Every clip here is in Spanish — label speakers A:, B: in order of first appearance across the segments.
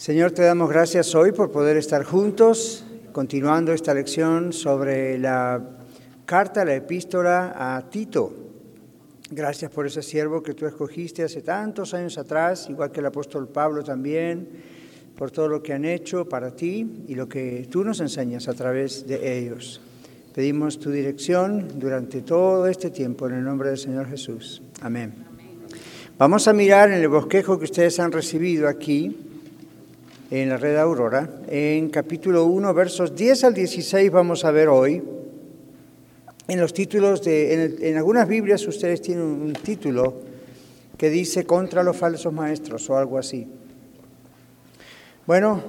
A: Señor, te damos gracias hoy por poder estar juntos, continuando esta lección sobre la carta, la epístola a Tito. Gracias por ese siervo que tú escogiste hace tantos años atrás, igual que el apóstol Pablo también, por todo lo que han hecho para ti y lo que tú nos enseñas a través de ellos. Pedimos tu dirección durante todo este tiempo en el nombre del Señor Jesús. Amén. Vamos a mirar en el bosquejo que ustedes han recibido aquí en la red Aurora. En capítulo 1, versos 10 al 16 vamos a ver hoy. En los títulos de, en, algunas Biblias ustedes tienen un título que dice contra los falsos maestros o algo así. Bueno,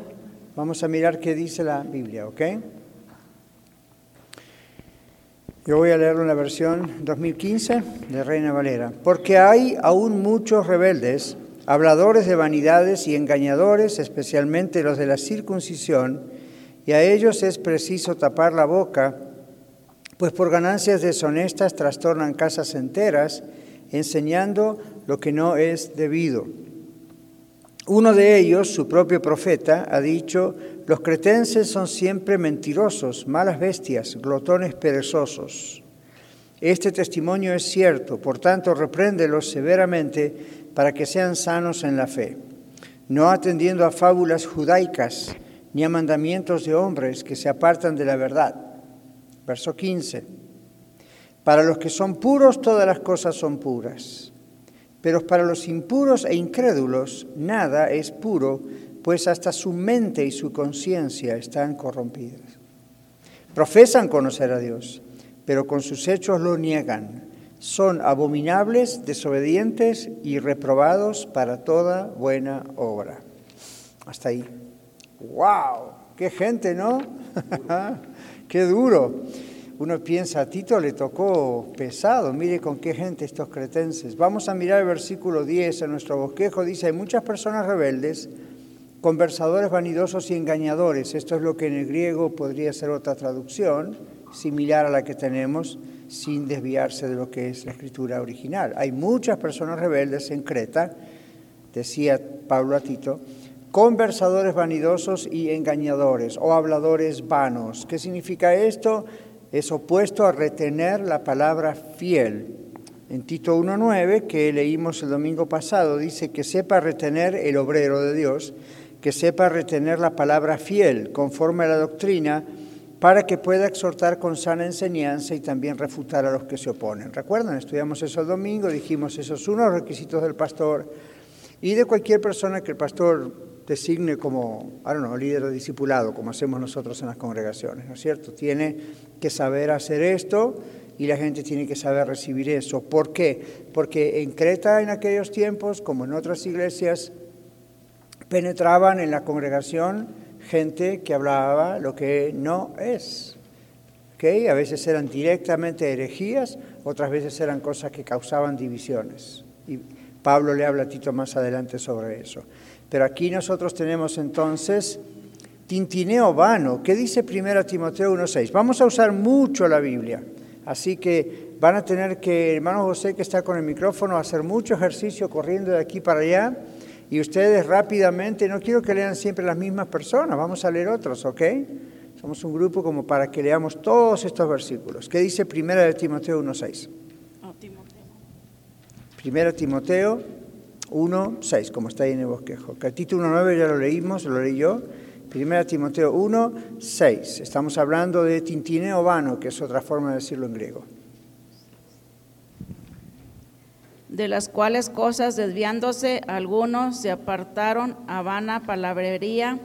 A: vamos a mirar qué dice la Biblia, ¿ok? Yo voy a leerlo en la versión 2015 de Reina Valera. Porque hay aún muchos rebeldes habladores de vanidades y engañadores, especialmente los de la circuncisión, y a ellos es preciso tapar la boca, pues por ganancias deshonestas trastornan casas enteras, enseñando lo que no es debido. Uno de ellos, su propio profeta, ha dicho, los cretenses son siempre mentirosos, malas bestias, glotones perezosos. Este testimonio es cierto, por tanto, repréndelos severamente para que sean sanos en la fe, no atendiendo a fábulas judaicas ni a mandamientos de hombres que se apartan de la verdad. Verso 15. Para los que son puros todas las cosas son puras, pero para los impuros e incrédulos nada es puro, pues hasta su mente y su conciencia están corrompidas. Profesan conocer a Dios, pero con sus hechos lo niegan son abominables, desobedientes y reprobados para toda buena obra. Hasta ahí. ¡Wow! ¡Qué gente, ¿no? ¡Qué duro! Uno piensa, a Tito le tocó pesado, mire con qué gente estos cretenses. Vamos a mirar el versículo 10 en nuestro bosquejo, dice, hay muchas personas rebeldes, conversadores vanidosos y engañadores. Esto es lo que en el griego podría ser otra traducción, similar a la que tenemos sin desviarse de lo que es la escritura original. Hay muchas personas rebeldes en Creta, decía Pablo a Tito, conversadores vanidosos y engañadores o habladores vanos. ¿Qué significa esto? Es opuesto a retener la palabra fiel. En Tito 1.9, que leímos el domingo pasado, dice que sepa retener el obrero de Dios, que sepa retener la palabra fiel, conforme a la doctrina, para que pueda exhortar con sana enseñanza y también refutar a los que se oponen. ¿Recuerdan? Estudiamos eso el domingo, dijimos esos son los requisitos del pastor y de cualquier persona que el pastor designe como, I don't líder o discipulado, como hacemos nosotros en las congregaciones, ¿no es cierto? Tiene que saber hacer esto y la gente tiene que saber recibir eso. ¿Por qué? Porque en Creta en aquellos tiempos, como en otras iglesias, penetraban en la congregación gente que hablaba lo que no es. ¿Okay? A veces eran directamente herejías, otras veces eran cosas que causaban divisiones. Y Pablo le habla a Tito más adelante sobre eso. Pero aquí nosotros tenemos entonces tintineo vano. ¿Qué dice 1 Timoteo 1.6? Vamos a usar mucho la Biblia. Así que van a tener que, hermano José que está con el micrófono, hacer mucho ejercicio corriendo de aquí para allá y ustedes rápidamente, no quiero que lean siempre las mismas personas, vamos a leer otros, ¿ok? Somos un grupo como para que leamos todos estos versículos. ¿Qué dice Primera de Timoteo 1.6? Primera Timoteo 1.6, como está ahí en el bosquejo. El título 1.9 ya lo leímos, lo leí yo. Primera Timoteo 1.6. Estamos hablando de tintineo vano, que es otra forma de decirlo en griego.
B: De las cuales cosas desviándose algunos se apartaron a vana palabrería.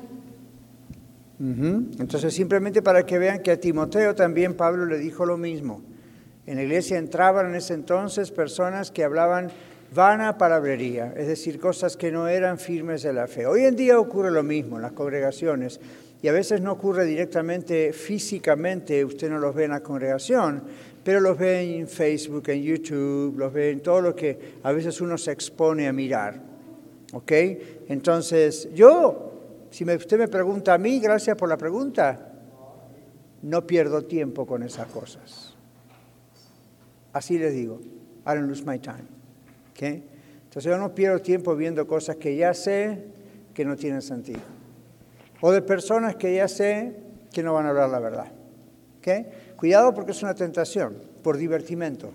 A: Entonces simplemente para que vean que a Timoteo también Pablo le dijo lo mismo. En la iglesia entraban en ese entonces personas que hablaban vana palabrería, es decir, cosas que no eran firmes de la fe. Hoy en día ocurre lo mismo en las congregaciones y a veces no ocurre directamente físicamente, usted no los ve en la congregación, pero los ve en Facebook, en YouTube, los ve en todo lo que a veces uno se expone a mirar. ¿Ok? Entonces, yo, si usted me pregunta a mí, gracias por la pregunta, no pierdo tiempo con esas cosas. Así les digo, I don't lose my time. ¿Ok? Entonces yo no pierdo tiempo viendo cosas que ya sé, que no tienen sentido. O de personas que ya sé que no van a hablar la verdad. ¿Okay? Cuidado porque es una tentación, por divertimento.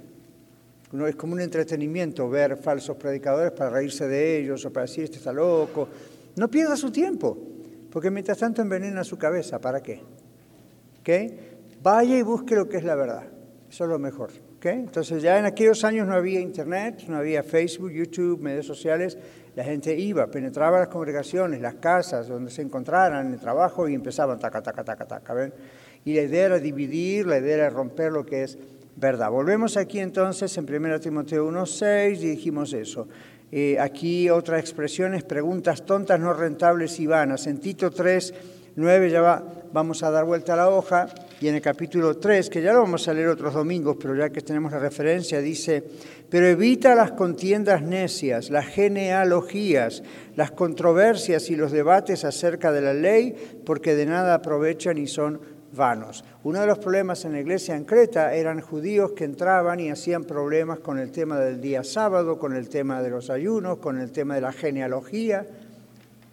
A: No es como un entretenimiento ver falsos predicadores para reírse de ellos o para decir este está loco. No pierda su tiempo, porque mientras tanto envenena su cabeza. ¿Para qué? ¿Okay? Vaya y busque lo que es la verdad. Eso es lo mejor. ¿Okay? Entonces ya en aquellos años no había internet, no había Facebook, YouTube, medios sociales. La gente iba, penetraba las congregaciones, las casas, donde se encontraran, en el trabajo y empezaban taca, taca, taca, taca. ¿ven? Y la idea era dividir, la idea era romper lo que es verdad. Volvemos aquí entonces en 1 Timoteo 1.6 y dijimos eso. Eh, aquí otra expresión es preguntas tontas, no rentables y vanas. En Tito 3.9 ya va, vamos a dar vuelta a la hoja y en el capítulo 3, que ya lo vamos a leer otros domingos, pero ya que tenemos la referencia, dice, pero evita las contiendas necias, las genealogías, las controversias y los debates acerca de la ley, porque de nada aprovechan y son vanos. Uno de los problemas en la iglesia en Creta eran judíos que entraban y hacían problemas con el tema del día sábado, con el tema de los ayunos, con el tema de la genealogía.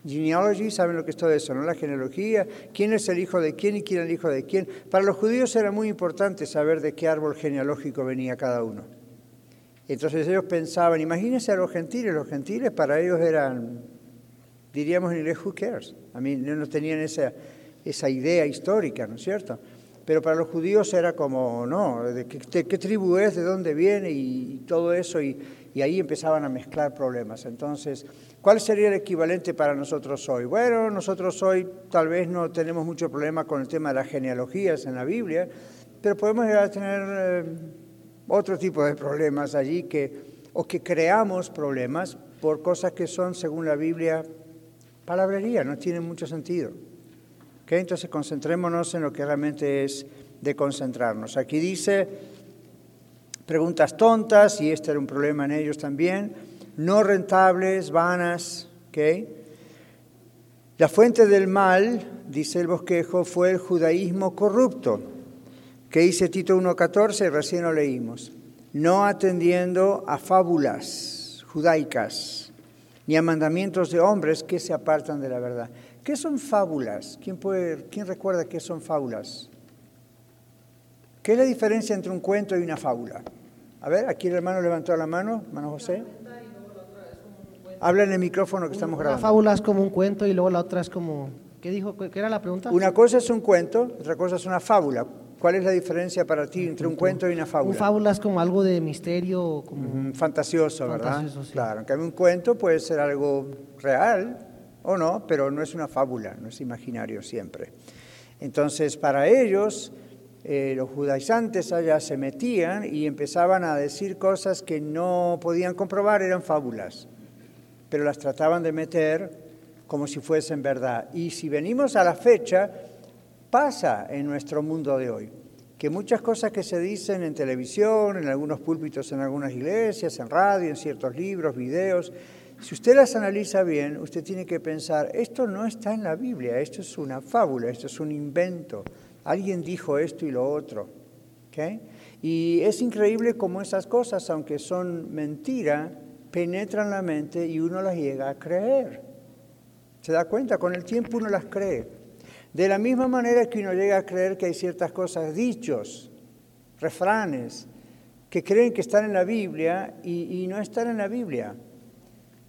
A: Genealogy, ¿saben lo que es todo eso? ¿no? La genealogía, quién es el hijo de quién y quién es el hijo de quién. Para los judíos era muy importante saber de qué árbol genealógico venía cada uno. Entonces ellos pensaban, imagínense a los gentiles, los gentiles para ellos eran, diríamos en inglés, who cares? A mí no tenían esa, esa idea histórica, ¿no es cierto? Pero para los judíos era como, no, ¿de qué, tribu es, de dónde viene y, todo eso, y, y, ahí empezaban a mezclar problemas. Entonces, ¿cuál sería el equivalente para nosotros hoy? Bueno, nosotros hoy tal vez no tenemos mucho problema con el tema de las genealogías en la Biblia, pero podemos llegar a tener eh, otro tipo de problemas allí que, o que creamos problemas por cosas que son, según la Biblia, palabrería, no tienen mucho sentido. Entonces concentrémonos en lo que realmente es de concentrarnos. Aquí dice preguntas tontas, y este era un problema en ellos también, no rentables, vanas. La fuente del mal, dice el bosquejo, fue el judaísmo corrupto, que dice Tito 1.14, recién lo leímos, no atendiendo a fábulas judaicas ni a mandamientos de hombres que se apartan de la verdad. ¿Qué son fábulas? ¿Quién, puede, ¿Quién recuerda qué son fábulas? ¿Qué es la diferencia entre un cuento y una fábula? A ver, aquí el hermano levantó la mano, hermano José. Habla en el micrófono que estamos grabando.
C: Una fábula es como un cuento y luego la otra es como... ¿Qué dijo? ¿Qué era la pregunta?
A: Una cosa es un cuento, otra cosa es una fábula. ¿Cuál es la diferencia para ti entre un cuento y una fábula?
C: Un fábula es como algo de misterio, como...
A: fantasioso, ¿verdad? Claro, en un cuento puede ser algo real, o no, pero no es una fábula, no es imaginario siempre. Entonces, para ellos, eh, los judaizantes allá se metían y empezaban a decir cosas que no podían comprobar, eran fábulas, pero las trataban de meter como si fuesen verdad. Y si venimos a la fecha, pasa en nuestro mundo de hoy, que muchas cosas que se dicen en televisión, en algunos púlpitos, en algunas iglesias, en radio, en ciertos libros, videos, si usted las analiza bien, usted tiene que pensar, esto no está en la Biblia, esto es una fábula, esto es un invento. Alguien dijo esto y lo otro. Y es increíble cómo esas cosas, aunque son mentira, penetran la mente y uno las llega a creer. ¿Se da cuenta? Con el tiempo uno las cree. De la misma manera que uno llega a creer que hay ciertas cosas, dichos, refranes, que creen que están en la Biblia y, y no están en la Biblia.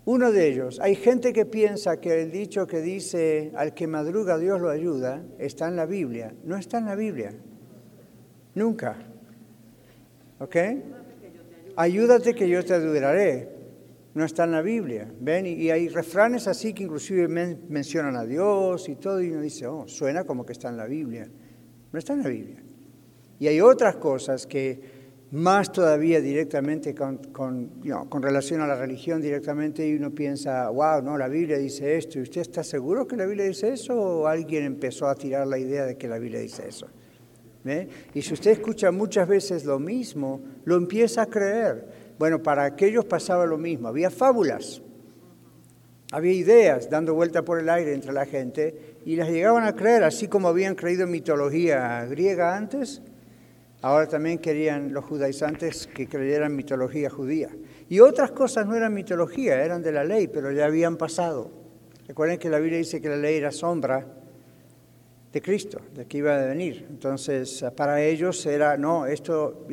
A: Uno de ellos, hay gente que piensa que el dicho que dice al que madruga Dios lo ayuda está en la Biblia. No está en la Biblia. Nunca. ¿Ok? Ayúdate que yo te ayudaré. No está en la Biblia. ¿Ven? Y hay refranes así que inclusive mencionan a Dios y todo, y uno dice, oh, suena como que está en la Biblia. No está en la Biblia. Y hay otras cosas que más todavía directamente con, con, con, relación a la religión directamente y uno piensa, wow, no, la Biblia dice esto, ¿y usted está seguro que la Biblia dice eso o alguien empezó a tirar la idea de que la Biblia dice eso? Y si usted escucha muchas veces lo mismo, lo empieza a creer. Bueno, para aquellos pasaba lo mismo, había fábulas, había ideas dando vuelta por el aire entre la gente y las llegaban a creer, así como habían creído en mitología griega antes, Ahora también querían los judaizantes que creyeran mitología judía. Y otras cosas no eran mitología, eran de la ley, pero ya habían pasado. Recuerden que la Biblia dice que la ley era sombra de Cristo, de que iba a venir. Entonces, para ellos era, no, esto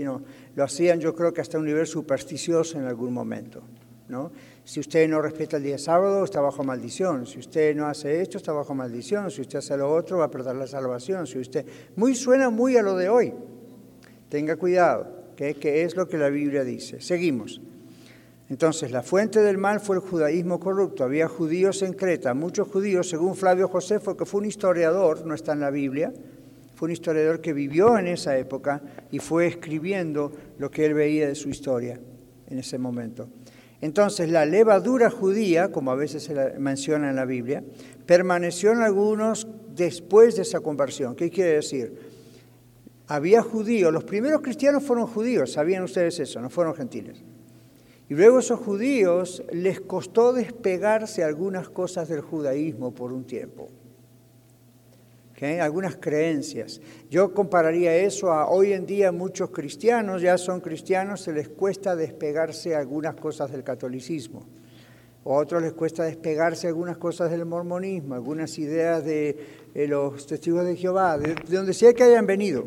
A: lo hacían yo creo que hasta un nivel supersticioso en algún momento. ¿no? Si usted no respeta el día sábado, está bajo maldición. Si usted no hace esto, está bajo maldición. Si usted hace lo otro, va a perder la salvación. Si usted... Muy suena muy a lo de hoy. Tenga cuidado, que es lo que la Biblia dice. Seguimos. Entonces, la fuente del mal fue el judaísmo corrupto. Había judíos en Creta, muchos judíos, según Flavio Josefo, que fue un historiador, no está en la Biblia, fue un historiador que vivió en esa época y fue escribiendo lo que él veía de su historia en ese momento. Entonces, la levadura judía, como a veces se menciona en la Biblia, permaneció en algunos después de esa conversión. ¿Qué quiere decir? Había judíos, los primeros cristianos fueron judíos, sabían ustedes eso, no fueron gentiles. Y luego esos judíos les costó despegarse algunas cosas del judaísmo por un tiempo. Algunas creencias. Yo compararía eso a hoy en día muchos cristianos, ya son cristianos, se les cuesta despegarse algunas cosas del catolicismo. O a otros les cuesta despegarse algunas cosas del mormonismo, algunas ideas de, los testigos de Jehová, de donde sea que hayan venido.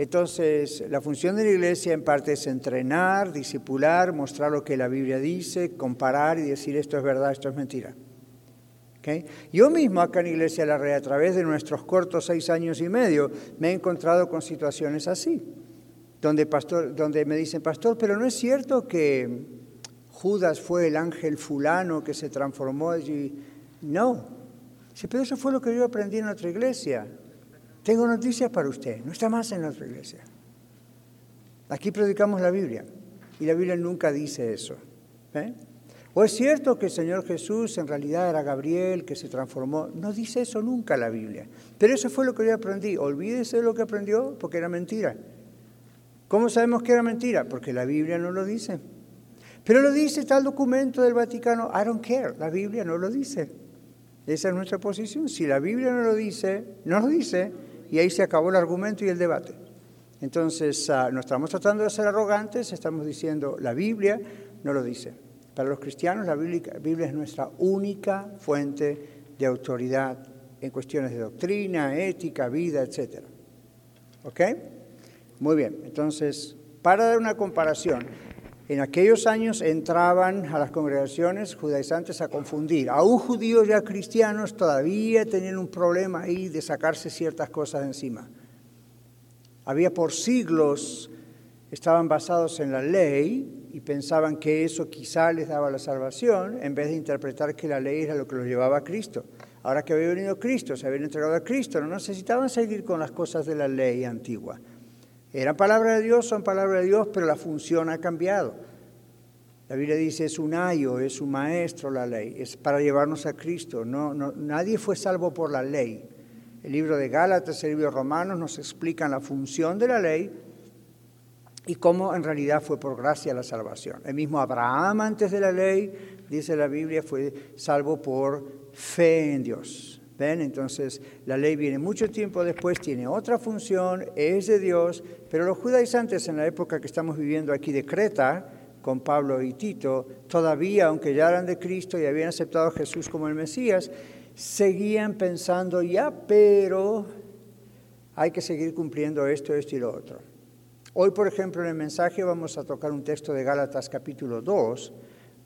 A: Entonces, la función de la iglesia en parte es entrenar, disipular, mostrar lo que la Biblia dice, comparar y decir esto es verdad, esto es mentira. Yo mismo acá en Iglesia La Red, a través de nuestros cortos seis años y medio, me he encontrado con situaciones así, donde, pastor, donde me dicen, pastor, pero no es cierto que Judas fue el ángel fulano que se transformó allí. No, pero eso fue lo que yo aprendí en otra iglesia. Tengo noticias para usted, no está más en nuestra iglesia. Aquí predicamos la Biblia y la Biblia nunca dice eso. ¿eh? ¿O es cierto que el Señor Jesús en realidad era Gabriel, que se transformó? No dice eso nunca la Biblia. Pero eso fue lo que yo aprendí. Olvídese de lo que aprendió porque era mentira. ¿Cómo sabemos que era mentira? Porque la Biblia no lo dice. Pero lo dice tal documento del Vaticano. I don't care. La Biblia no lo dice. Esa es nuestra posición. Si la Biblia no lo dice, no lo dice, y ahí se acabó el argumento y el debate. Entonces, ah, no estamos tratando de ser arrogantes, estamos diciendo, la Biblia no lo dice. Para los cristianos, la Biblia, es nuestra única fuente de autoridad en cuestiones de doctrina, ética, vida, etc. ¿Ok? Muy bien, entonces, para dar una comparación, en aquellos años entraban a las congregaciones judaizantes a confundir. Aún judíos ya cristianos todavía tenían un problema ahí de sacarse ciertas cosas encima. Había por siglos, estaban basados en la ley y pensaban que eso quizá les daba la salvación, en vez de interpretar que la ley era lo que los llevaba a Cristo. Ahora que había venido Cristo, se habían entregado a Cristo, no necesitaban seguir con las cosas de la ley antigua. Eran palabra de Dios, son palabra de Dios, pero la función ha cambiado. La Biblia dice es un ayo, es un maestro la ley, es para llevarnos a Cristo. No, nadie fue salvo por la ley. El libro de Gálatas, el libro de Romanos nos explican la función de la ley y cómo en realidad fue por gracia la salvación. El mismo Abraham antes de la ley, dice la Biblia, fue salvo por fe en Dios. ¿Ven? Entonces la ley viene mucho tiempo después, tiene otra función, es de Dios, pero los judaizantes en la época que estamos viviendo aquí de Creta, con Pablo y Tito, todavía, aunque ya eran de Cristo y habían aceptado a Jesús como el Mesías, seguían pensando, ya, pero hay que seguir cumpliendo esto, esto y lo otro. Hoy, por ejemplo, en el mensaje vamos a tocar un texto de Gálatas capítulo 2,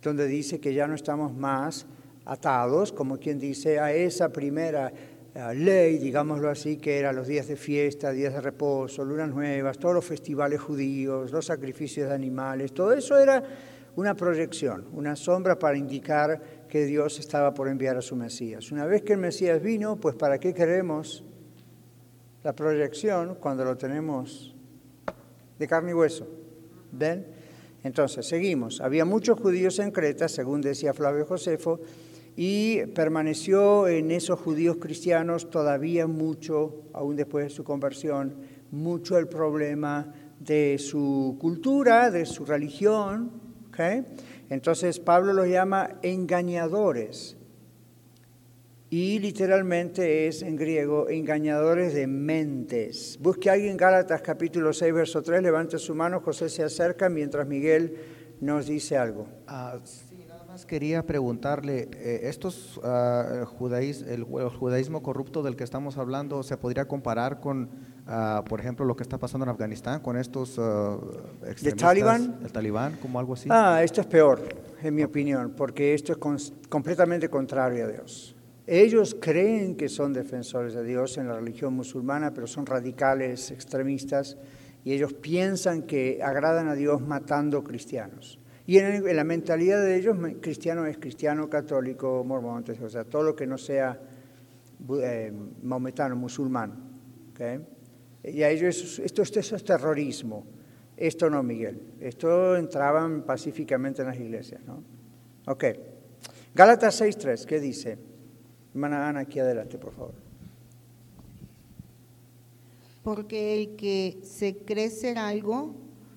A: donde dice que ya no estamos más atados, como quien dice, a esa primera eh, ley, digámoslo así, que eran los días de fiesta, días de reposo, lunas nuevas, todos los festivales judíos, los sacrificios de animales, todo eso era una proyección, una sombra para indicar que Dios estaba por enviar a su Mesías. Una vez que el Mesías vino, pues ¿para qué queremos la proyección cuando lo tenemos de carne y hueso? ¿Ven? Entonces, seguimos. Había muchos judíos en Creta, según decía Flavio Josefo, y permaneció en esos judíos cristianos todavía mucho, aún después de su conversión, mucho el problema de su cultura, de su religión. Entonces Pablo los llama engañadores y literalmente es en griego engañadores de mentes. Busque a alguien Gálatas capítulo 6, verso 3, levante su mano, José se acerca mientras Miguel nos dice algo.
C: Ah,
D: Quería preguntarle, eh, ¿estos ah, judaís- el, el judaísmo corrupto del que estamos hablando se podría comparar con, ah, por ejemplo, lo que está pasando en Afganistán, con estos ah, extremistas,
A: Talibán?
D: el talibán, como algo así?
A: Ah, esto es peor, en mi opinión, porque esto es completamente contrario a Dios. Ellos creen que son defensores de Dios en la religión musulmana, pero son radicales, extremistas, y ellos piensan que agradan a Dios matando cristianos. Y en, en la mentalidad de ellos, cristiano es cristiano, católico, mormón, o sea, todo lo que no sea eh, maometano, musulmán. ¿ok? Y a ellos esto, esto, esto es terrorismo. Esto no, Miguel. Esto entraban pacíficamente en las iglesias, ¿no? Ok. Gálatas 6.3, ¿qué dice? Hermana Ana, aquí adelante, por favor.
E: Porque el que se cree ser algo,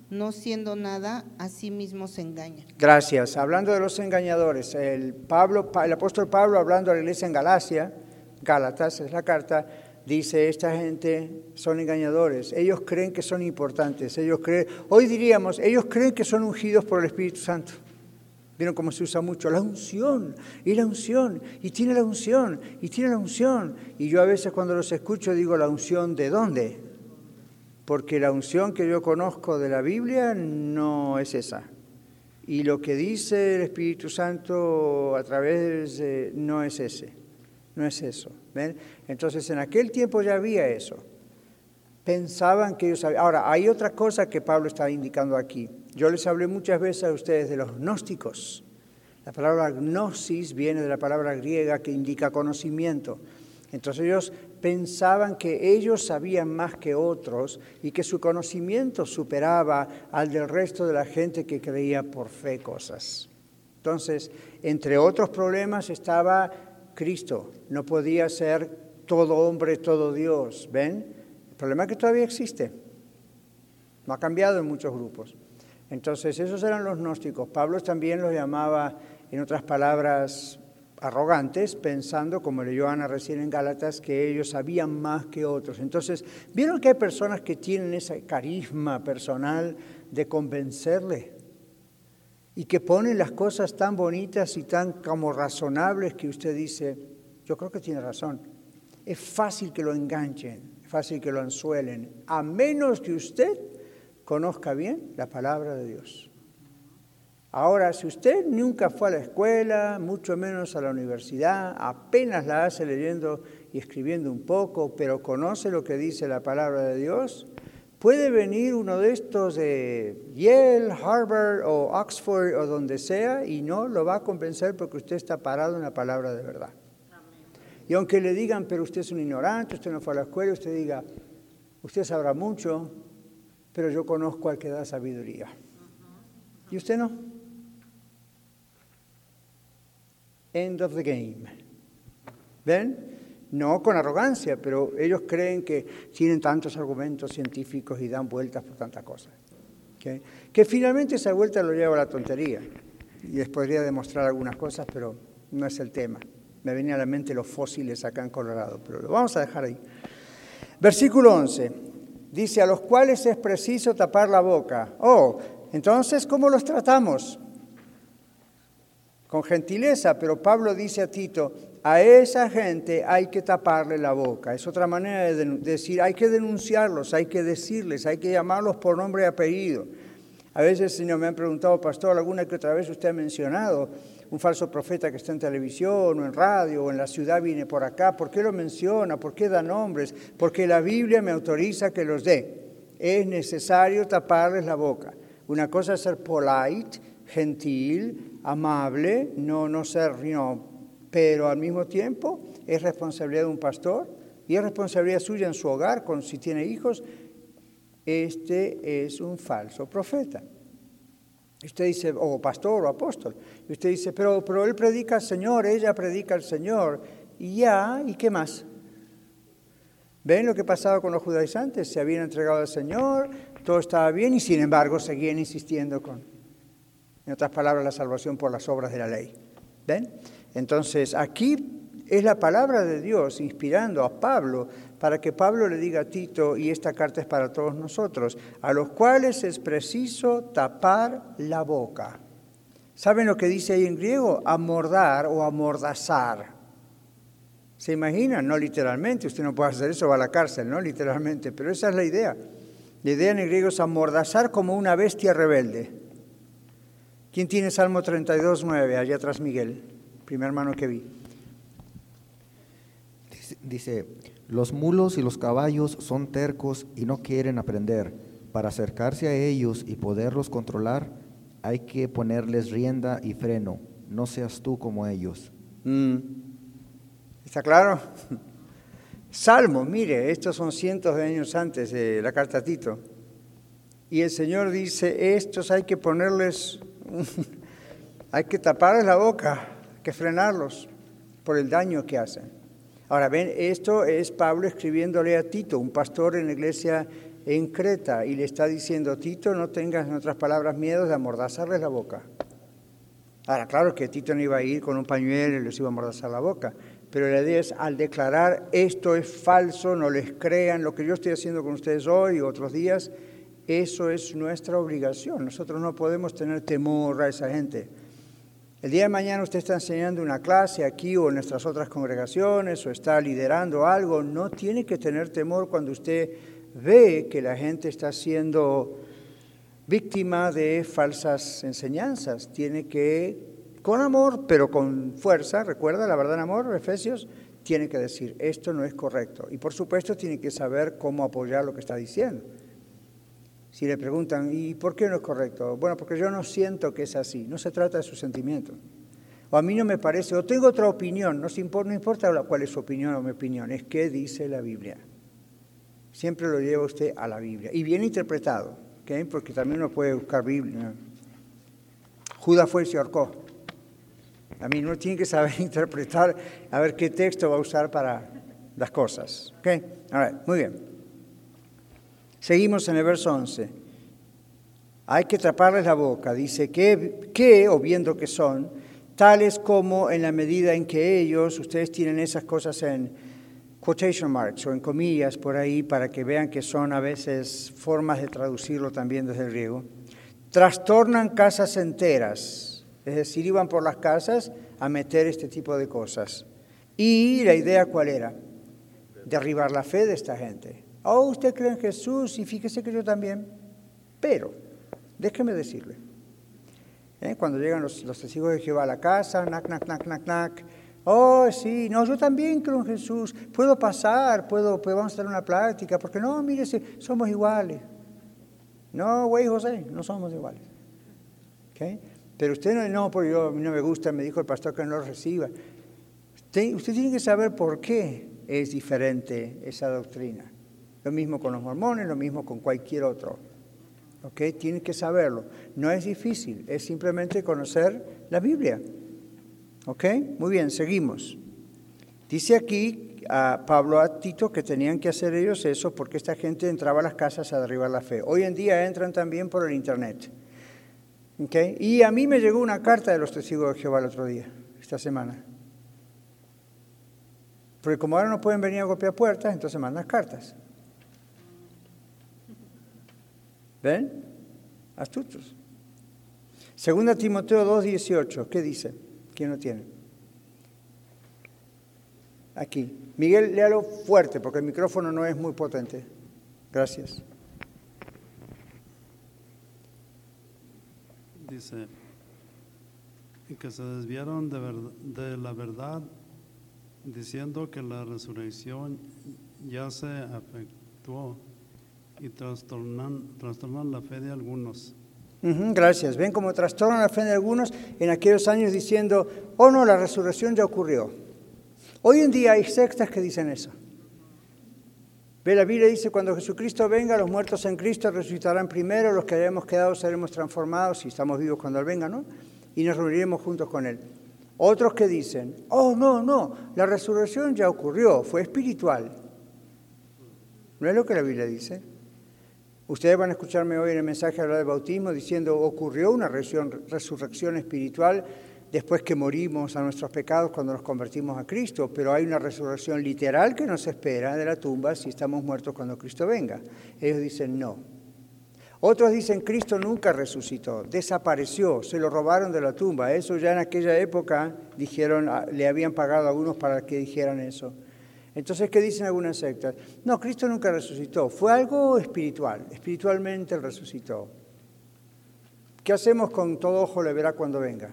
E: no siendo nada, a sí mismo se engaña.
A: Gracias. Hablando de los engañadores, el, Pablo, el apóstol Pablo, hablando a la iglesia en Galacia, Gálatas es la carta, dice, esta gente son engañadores, ellos creen que son importantes, ellos creen, hoy diríamos, ellos creen que son ungidos por el Espíritu Santo. ¿Vieron cómo se usa mucho? La unción, y la unción, y tiene la unción, y tiene la unción. Y yo a veces cuando los escucho digo, ¿la unción de dónde? Porque la unción que yo conozco de la Biblia no es esa. Y lo que dice el Espíritu Santo a través de, no es ese, no es eso. ¿ven? Entonces en aquel tiempo ya había eso. Pensaban que ellos sabían. Ahora, hay otra cosa que Pablo está indicando aquí. Yo les hablé muchas veces a ustedes de los gnósticos. La palabra gnosis viene de la palabra griega que indica conocimiento. Entonces ellos pensaban que ellos sabían más que otros y que su conocimiento superaba al del resto de la gente que creía por fe cosas. Entonces, entre otros problemas estaba Cristo. No podía ser todo hombre, todo Dios. ¿Ven? El problema es que todavía existe. No ha cambiado en muchos grupos. Entonces, esos eran los gnósticos. Pablo también los llamaba, en otras palabras, arrogantes, pensando, como leyó Ana recién en Gálatas, que ellos sabían más que otros. Entonces, ¿vieron que hay personas que tienen ese carisma personal de convencerle? Y que ponen las cosas tan bonitas y tan como razonables que usted dice, yo creo que tiene razón. Es fácil que lo enganchen, es fácil que lo anzuelen, a menos que usted conozca bien la palabra de Dios. Ahora, si usted nunca fue a la escuela, mucho menos a la universidad, apenas la hace leyendo y escribiendo un poco, pero conoce lo que dice la palabra de Dios, puede venir uno de estos de Yale, Harvard o Oxford o donde sea y no lo va a convencer porque usted está parado en la palabra de verdad. Y aunque le digan, pero usted es un ignorante, usted no fue a la escuela, usted diga, usted sabrá mucho, pero yo conozco al que da sabiduría. ¿Y usted no? End of the game. ¿Ven? No con arrogancia, pero ellos creen que tienen tantos argumentos científicos y dan vueltas por tantas cosas. ¿ok? Que finalmente esa vuelta lo lleva a la tontería. Y les podría demostrar algunas cosas, pero no es el tema. Me venía a la mente los fósiles acá en Colorado, pero lo vamos a dejar ahí. Versículo 11. Dice, a los cuales es preciso tapar la boca. Oh, entonces, ¿cómo los tratamos? Con gentileza, pero Pablo dice a Tito, a esa gente hay que taparle la boca. Es otra manera de decir, hay que denunciarlos, hay que decirles, hay que llamarlos por nombre y apellido. A veces, Señor, me han preguntado, pastor, alguna que otra vez usted ha mencionado un falso profeta que está en televisión o en radio o en la ciudad viene por acá. ¿Por qué lo menciona? ¿Por qué da nombres? Porque la Biblia me autoriza que los dé. Es necesario taparles la boca. Una cosa es ser polite, gentil, amable, no, no ser, you pero al mismo tiempo es responsabilidad de un pastor y es responsabilidad suya en su hogar, si tiene hijos. Este es un falso profeta. Usted dice, o pastor o apóstol. Usted dice, pero, pero él predica al Señor, ella predica al Señor. Y ya, ¿y qué más? ¿Ven lo que pasaba con los judaizantes? Se habían entregado al Señor, todo estaba bien y sin embargo seguían insistiendo con, en otras palabras, la salvación por las obras de la ley. ¿Ven? Entonces, aquí es la palabra de Dios inspirando a Pablo para que Pablo le diga a Tito, y esta carta es para todos nosotros, a los cuales es preciso tapar la boca. ¿Saben lo que dice ahí en griego? Amordar o amordazar. ¿Se imaginan? No literalmente, usted no puede hacer eso, va a la cárcel, no literalmente, pero esa es la idea. La idea en el griego es amordazar como una bestia rebelde. ¿Quién tiene Salmo 32, 9? Allá atrás Miguel, primer hermano que vi.
D: Dice, los mulos y los caballos son tercos y no quieren aprender. Para acercarse a ellos y poderlos controlar, hay que ponerles rienda y freno. No seas tú como ellos.
A: Mm. ¿Está claro? Salmo, mire, estos son cientos de años antes de la carta a Tito. Y el Señor dice, estos hay que ponerles, hay que taparles la boca, hay que frenarlos por el daño que hacen. Ahora ven, esto es Pablo escribiéndole a Tito, un pastor en la iglesia en Creta, y le está diciendo, Tito, no tengas en otras palabras miedo de amordazarles la boca. Ahora, claro que Tito no iba a ir con un pañuelo y les iba a amordazar la boca, pero la idea es al declarar esto es falso, no les crean lo que yo estoy haciendo con ustedes hoy y otros días, eso es nuestra obligación. Nosotros no podemos tener temor a esa gente. El día de mañana usted está enseñando una clase aquí o en nuestras otras congregaciones o está liderando algo, no tiene que tener temor cuando usted ve que la gente está siendo víctima de falsas enseñanzas. Tiene que con amor, pero con fuerza, recuerda la verdad en amor, Efesios, tiene que decir, esto no es correcto. Y por supuesto tiene que saber cómo apoyar lo que está diciendo. Si le preguntan, ¿y por qué no es correcto? Bueno, porque yo no siento que es así, no se trata de su sentimiento. O a mí no me parece, o tengo otra opinión, no, importa, no importa cuál es su opinión o mi opinión, es qué dice la Biblia. Siempre lo lleva usted a la Biblia. Y bien interpretado, ¿okay? porque también uno puede buscar Biblia. Judas fue y se ahorcó. A mí uno tiene que saber interpretar, a ver qué texto va a usar para las cosas. ¿Ok? muy bien. Seguimos en el verso 11. Hay que taparles la boca. Dice que, que, o viendo que son, tales como en la medida en que ellos, ustedes tienen esas cosas en quotation marks o en comillas por ahí para que vean que son a veces formas de traducirlo también desde el griego, trastornan casas enteras es decir, iban por las casas a meter este tipo de cosas. Y la idea cuál era? Derribar la fe de esta gente. Oh, usted cree en Jesús y fíjese que yo también. Pero, déjeme decirle, ¿eh? cuando llegan los, testigos de Jehová a la casa, nac, nac, nac, nac, nac, oh, sí, no, yo también creo en Jesús, puedo pasar, puedo, vamos a hacer una plática, porque no, mire, somos iguales. No, güey, José, no somos iguales. ¿Okay? Pero usted no, no, porque yo, no me gusta, me dijo el pastor que no lo reciba. Usted, usted tiene que saber por qué es diferente esa doctrina. Lo mismo con los mormones, lo mismo con cualquier otro. ¿Ok? Tiene que saberlo. No es difícil, es simplemente conocer la Biblia. ¿Ok? Muy bien, seguimos. Dice aquí a Pablo a Tito que tenían que hacer ellos eso porque esta gente entraba a las casas a derribar la fe. Hoy en día entran también por el Internet. Y a mí me llegó una carta de los testigos de Jehová el otro día, esta semana. Porque como ahora no pueden venir a golpear puertas, entonces mandan cartas. ¿Ven? Astutos. Segunda Timoteo 2.18, ¿qué dice? ¿Quién lo tiene? Aquí. Miguel, léalo fuerte porque el micrófono no es muy potente. Gracias.
F: dice, que se desviaron de, la verdad diciendo que la resurrección ya se afectuó y trastornan, trastornan la fe de algunos.
A: gracias. Ven cómo trastornan la fe de algunos en aquellos años diciendo, oh no, la resurrección ya ocurrió. Hoy en día hay sectas que dicen eso. Ve, la Biblia dice, cuando Jesucristo venga, los muertos en Cristo resucitarán primero, los que hayamos quedado seremos transformados, si estamos vivos cuando Él venga, ¿no? Y nos reuniremos juntos con Él. Otros que dicen, oh, no, no, la resurrección ya ocurrió, fue espiritual. ¿No es lo que la Biblia dice? Ustedes van a escucharme hoy en el mensaje hablar del bautismo diciendo, ocurrió una resurrección espiritual después que morimos a nuestros pecados cuando nos convertimos a Cristo, pero hay una resurrección literal que nos espera de la tumba si estamos muertos cuando Cristo venga. Ellos dicen no. Otros dicen Cristo nunca resucitó, desapareció, se lo robaron de la tumba. Eso ya en aquella época dijeron, ah, le habían pagado a algunos para que dijeran eso. Entonces, ¿qué dicen algunas sectas? No, Cristo nunca resucitó, fue algo espiritual, espiritualmente resucitó. ¿Qué hacemos con todo ojo le verá cuando venga?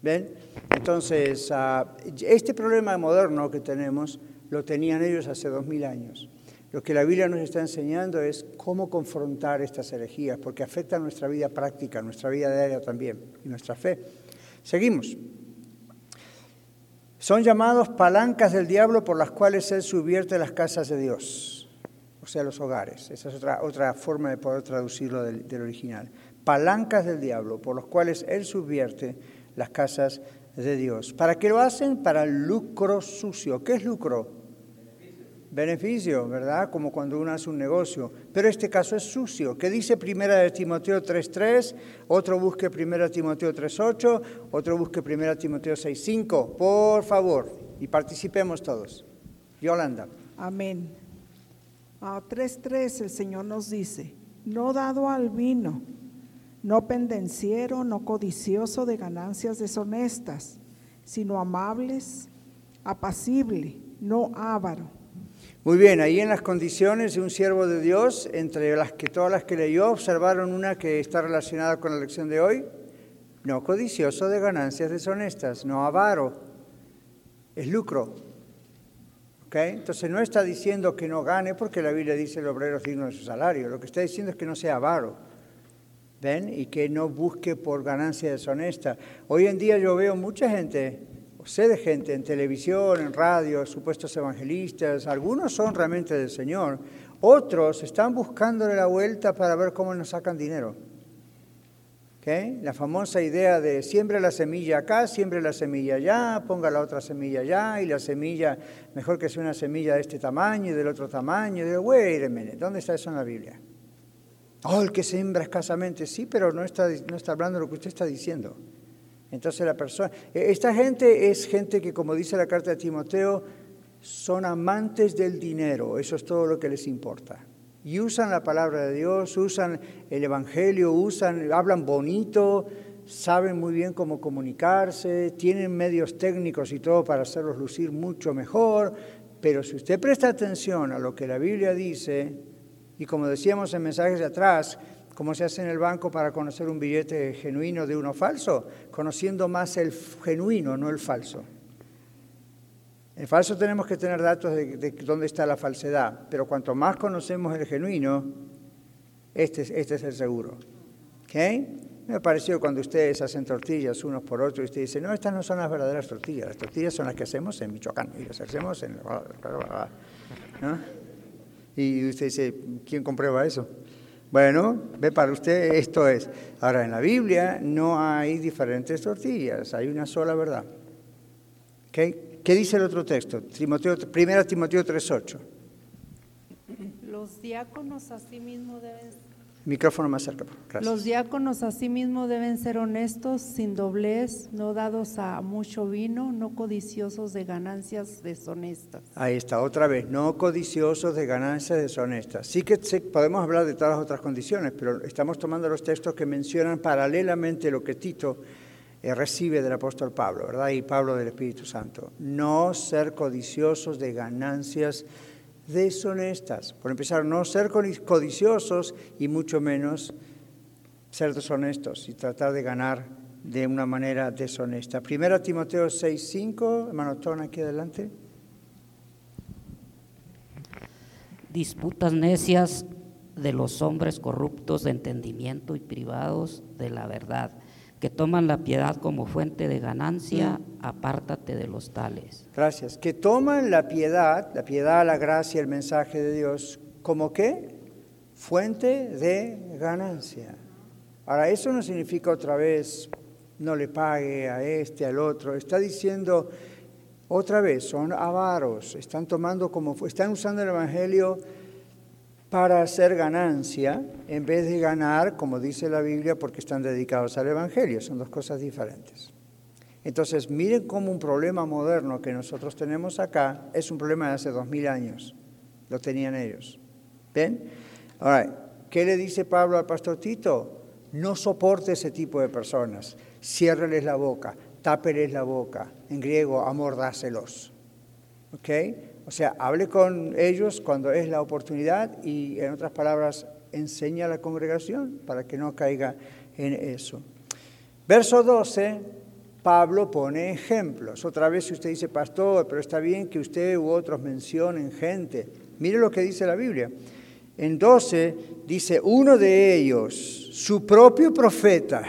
A: ¿Ven? Entonces, ah, este problema moderno que tenemos lo tenían ellos hace dos mil años. Lo que la Biblia nos está enseñando es cómo confrontar estas herejías, porque afectan nuestra vida práctica, nuestra vida diaria también, y nuestra fe. Seguimos. Son llamados palancas del diablo por las cuales él subvierte las casas de Dios, o sea, los hogares. Esa es otra, otra forma de poder traducirlo del, del original. Palancas del diablo por las cuales él subvierte las casas de Dios. ¿Para qué lo hacen? Para lucro sucio. ¿Qué es lucro? Beneficio, ¿verdad? Como cuando uno hace un negocio. Pero este caso es sucio. ¿Qué dice Primera de Timoteo 3.3? Otro busque Primera Timoteo 3.8. Otro busque Primera Timoteo 6.5. Por favor. Y participemos todos. Yolanda.
G: Amén. A 3.3 el Señor nos dice, no dado al vino, no pendenciero, no codicioso de ganancias deshonestas, sino amables, apacible, no avaro
A: muy bien, ahí en las condiciones de un siervo de Dios, entre las que todas las que leyó, observaron una que está relacionada con la lección de hoy. No codicioso de ganancias deshonestas, no avaro, es lucro. ¿Okay? Entonces no está diciendo que no gane porque la Biblia dice el obrero es digno de su salario. Lo que está diciendo es que no sea avaro. ¿Ven? Y que no busque por ganancia deshonesta. Hoy en día yo veo mucha gente sé de gente en televisión, en radio, supuestos evangelistas, algunos son realmente del Señor, otros están buscándole la vuelta para ver cómo nos sacan dinero. ¿Okay? La famosa idea de siembre la semilla acá, siembre la semilla allá, ponga la otra semilla allá y la semilla, mejor que sea una semilla de este tamaño y del otro tamaño. Digo, wait a minute, ¿dónde está eso en la Biblia? Oh, el que siembra escasamente, sí, pero no está, no está hablando de lo que usted está diciendo. Entonces la persona, e, esta gente es gente que, como dice la carta de Timoteo, son amantes del dinero, eso es todo lo que les importa. Y usan la palabra de Dios, usan el Evangelio, usan, hablan bonito, saben muy bien cómo comunicarse, tienen medios técnicos y todo para hacerlos lucir mucho mejor, pero si usted presta atención a lo que la Biblia dice, y como decíamos en mensajes de atrás, ¿Cómo se hace en el banco para conocer un billete genuino de uno falso? Conociendo más el genuino, no el falso. El falso tenemos que tener datos de, dónde está la falsedad, pero cuanto más conocemos el genuino, este, este es el seguro. ¿Okay? Me pareció cuando ustedes hacen tortillas unos por otros y usted dice, no, estas no son las verdaderas tortillas, las tortillas son las que hacemos en Michoacán y las hacemos en... ¿no? Y usted dice, ¿quién comprueba eso? Bueno, ve para usted, esto es. Ahora, en la Biblia no hay diferentes tortillas, hay una sola verdad. ¿Qué dice el otro texto? Timoteo, 1 Timoteo 3.8.
H: Los diáconos asimismo deben
A: Micrófono más cerca.
H: Los diáconos asimismo deben ser honestos, sin doblez, no dados a mucho vino, no codiciosos de ganancias deshonestas.
A: Ahí está, otra vez, no codiciosos de ganancias deshonestas. Sí que podemos hablar de todas las otras condiciones, pero estamos tomando los textos que mencionan paralelamente lo que Tito eh, recibe del apóstol Pablo, ¿verdad? Y Pablo del Espíritu Santo. No ser codiciosos de ganancias deshonestas. Por empezar, no ser codiciosos y mucho menos ser deshonestos y tratar de ganar de una manera deshonesta. Primera Timoteo 6:5, hermano Tona, aquí adelante.
I: Disputas necias de los hombres corruptos de entendimiento y privados de la verdad que toman la piedad como fuente de ganancia, mm. apártate de los tales.
A: Gracias. Que toman la piedad, la piedad, la gracia, el mensaje de Dios, como qué? Fuente de ganancia. Ahora, eso no significa otra vez no le pague a este, al otro. Está diciendo otra vez, son avaros, están tomando como, están usando el Evangelio para hacer ganancia en vez de ganar, como dice la Biblia, porque están dedicados al Evangelio. Son dos cosas diferentes. Entonces, miren cómo un problema moderno que nosotros tenemos acá es un problema de hace dos mil años. Lo tenían ellos. ¿Ven? Ahora, ¿Qué le dice Pablo al pastor Tito? No soporte ese tipo de personas. Ciérreles la boca, tápeles la boca. En griego, amordáselos. ¿Ok? O sea, hable con ellos cuando es la oportunidad y, en otras palabras, enseña a la congregación para que no caiga en eso. Verso 12, Pablo pone ejemplos. Otra vez si usted dice, pastor, pero está bien que usted u otros mencionen gente. Mire lo que dice la Biblia. En 12 dice, uno de ellos, su propio profeta,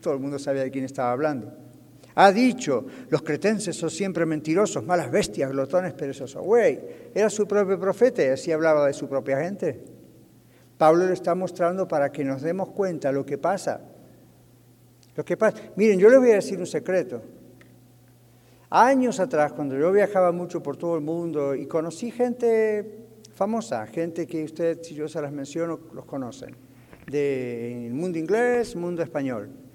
A: todo el mundo sabía de quién estaba hablando, ha dicho, los cretenses son siempre mentirosos, malas bestias, glotones, perezosos. Güey, era su propio profeta y así hablaba de su propia gente. Pablo le está mostrando para que nos demos cuenta lo que pasa. Lo que pasa. Miren, yo les voy a decir un secreto. Años atrás, cuando yo viajaba mucho por todo el mundo y conocí gente famosa, gente que usted, si yo se las menciono, los conocen, del mundo inglés, mundo español.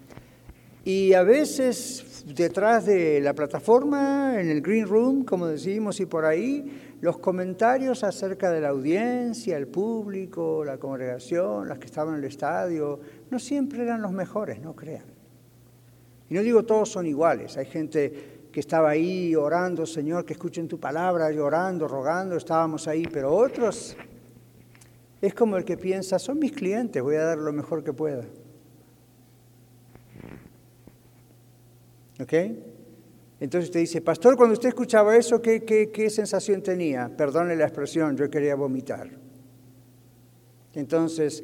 A: Y a veces detrás de la plataforma, en el green room, como decimos, y por ahí, los comentarios acerca de la audiencia, el público, la congregación, las que estaban en el estadio, no siempre eran los mejores, no crean. Y no digo todos son iguales, hay gente que estaba ahí orando, Señor, que escuchen tu palabra, llorando, rogando, estábamos ahí, pero otros es como el que piensa, son mis clientes, voy a dar lo mejor que pueda. Entonces usted dice, pastor, cuando usted escuchaba eso, ¿qué, qué, sensación tenía? Perdone la expresión, yo quería vomitar. Entonces,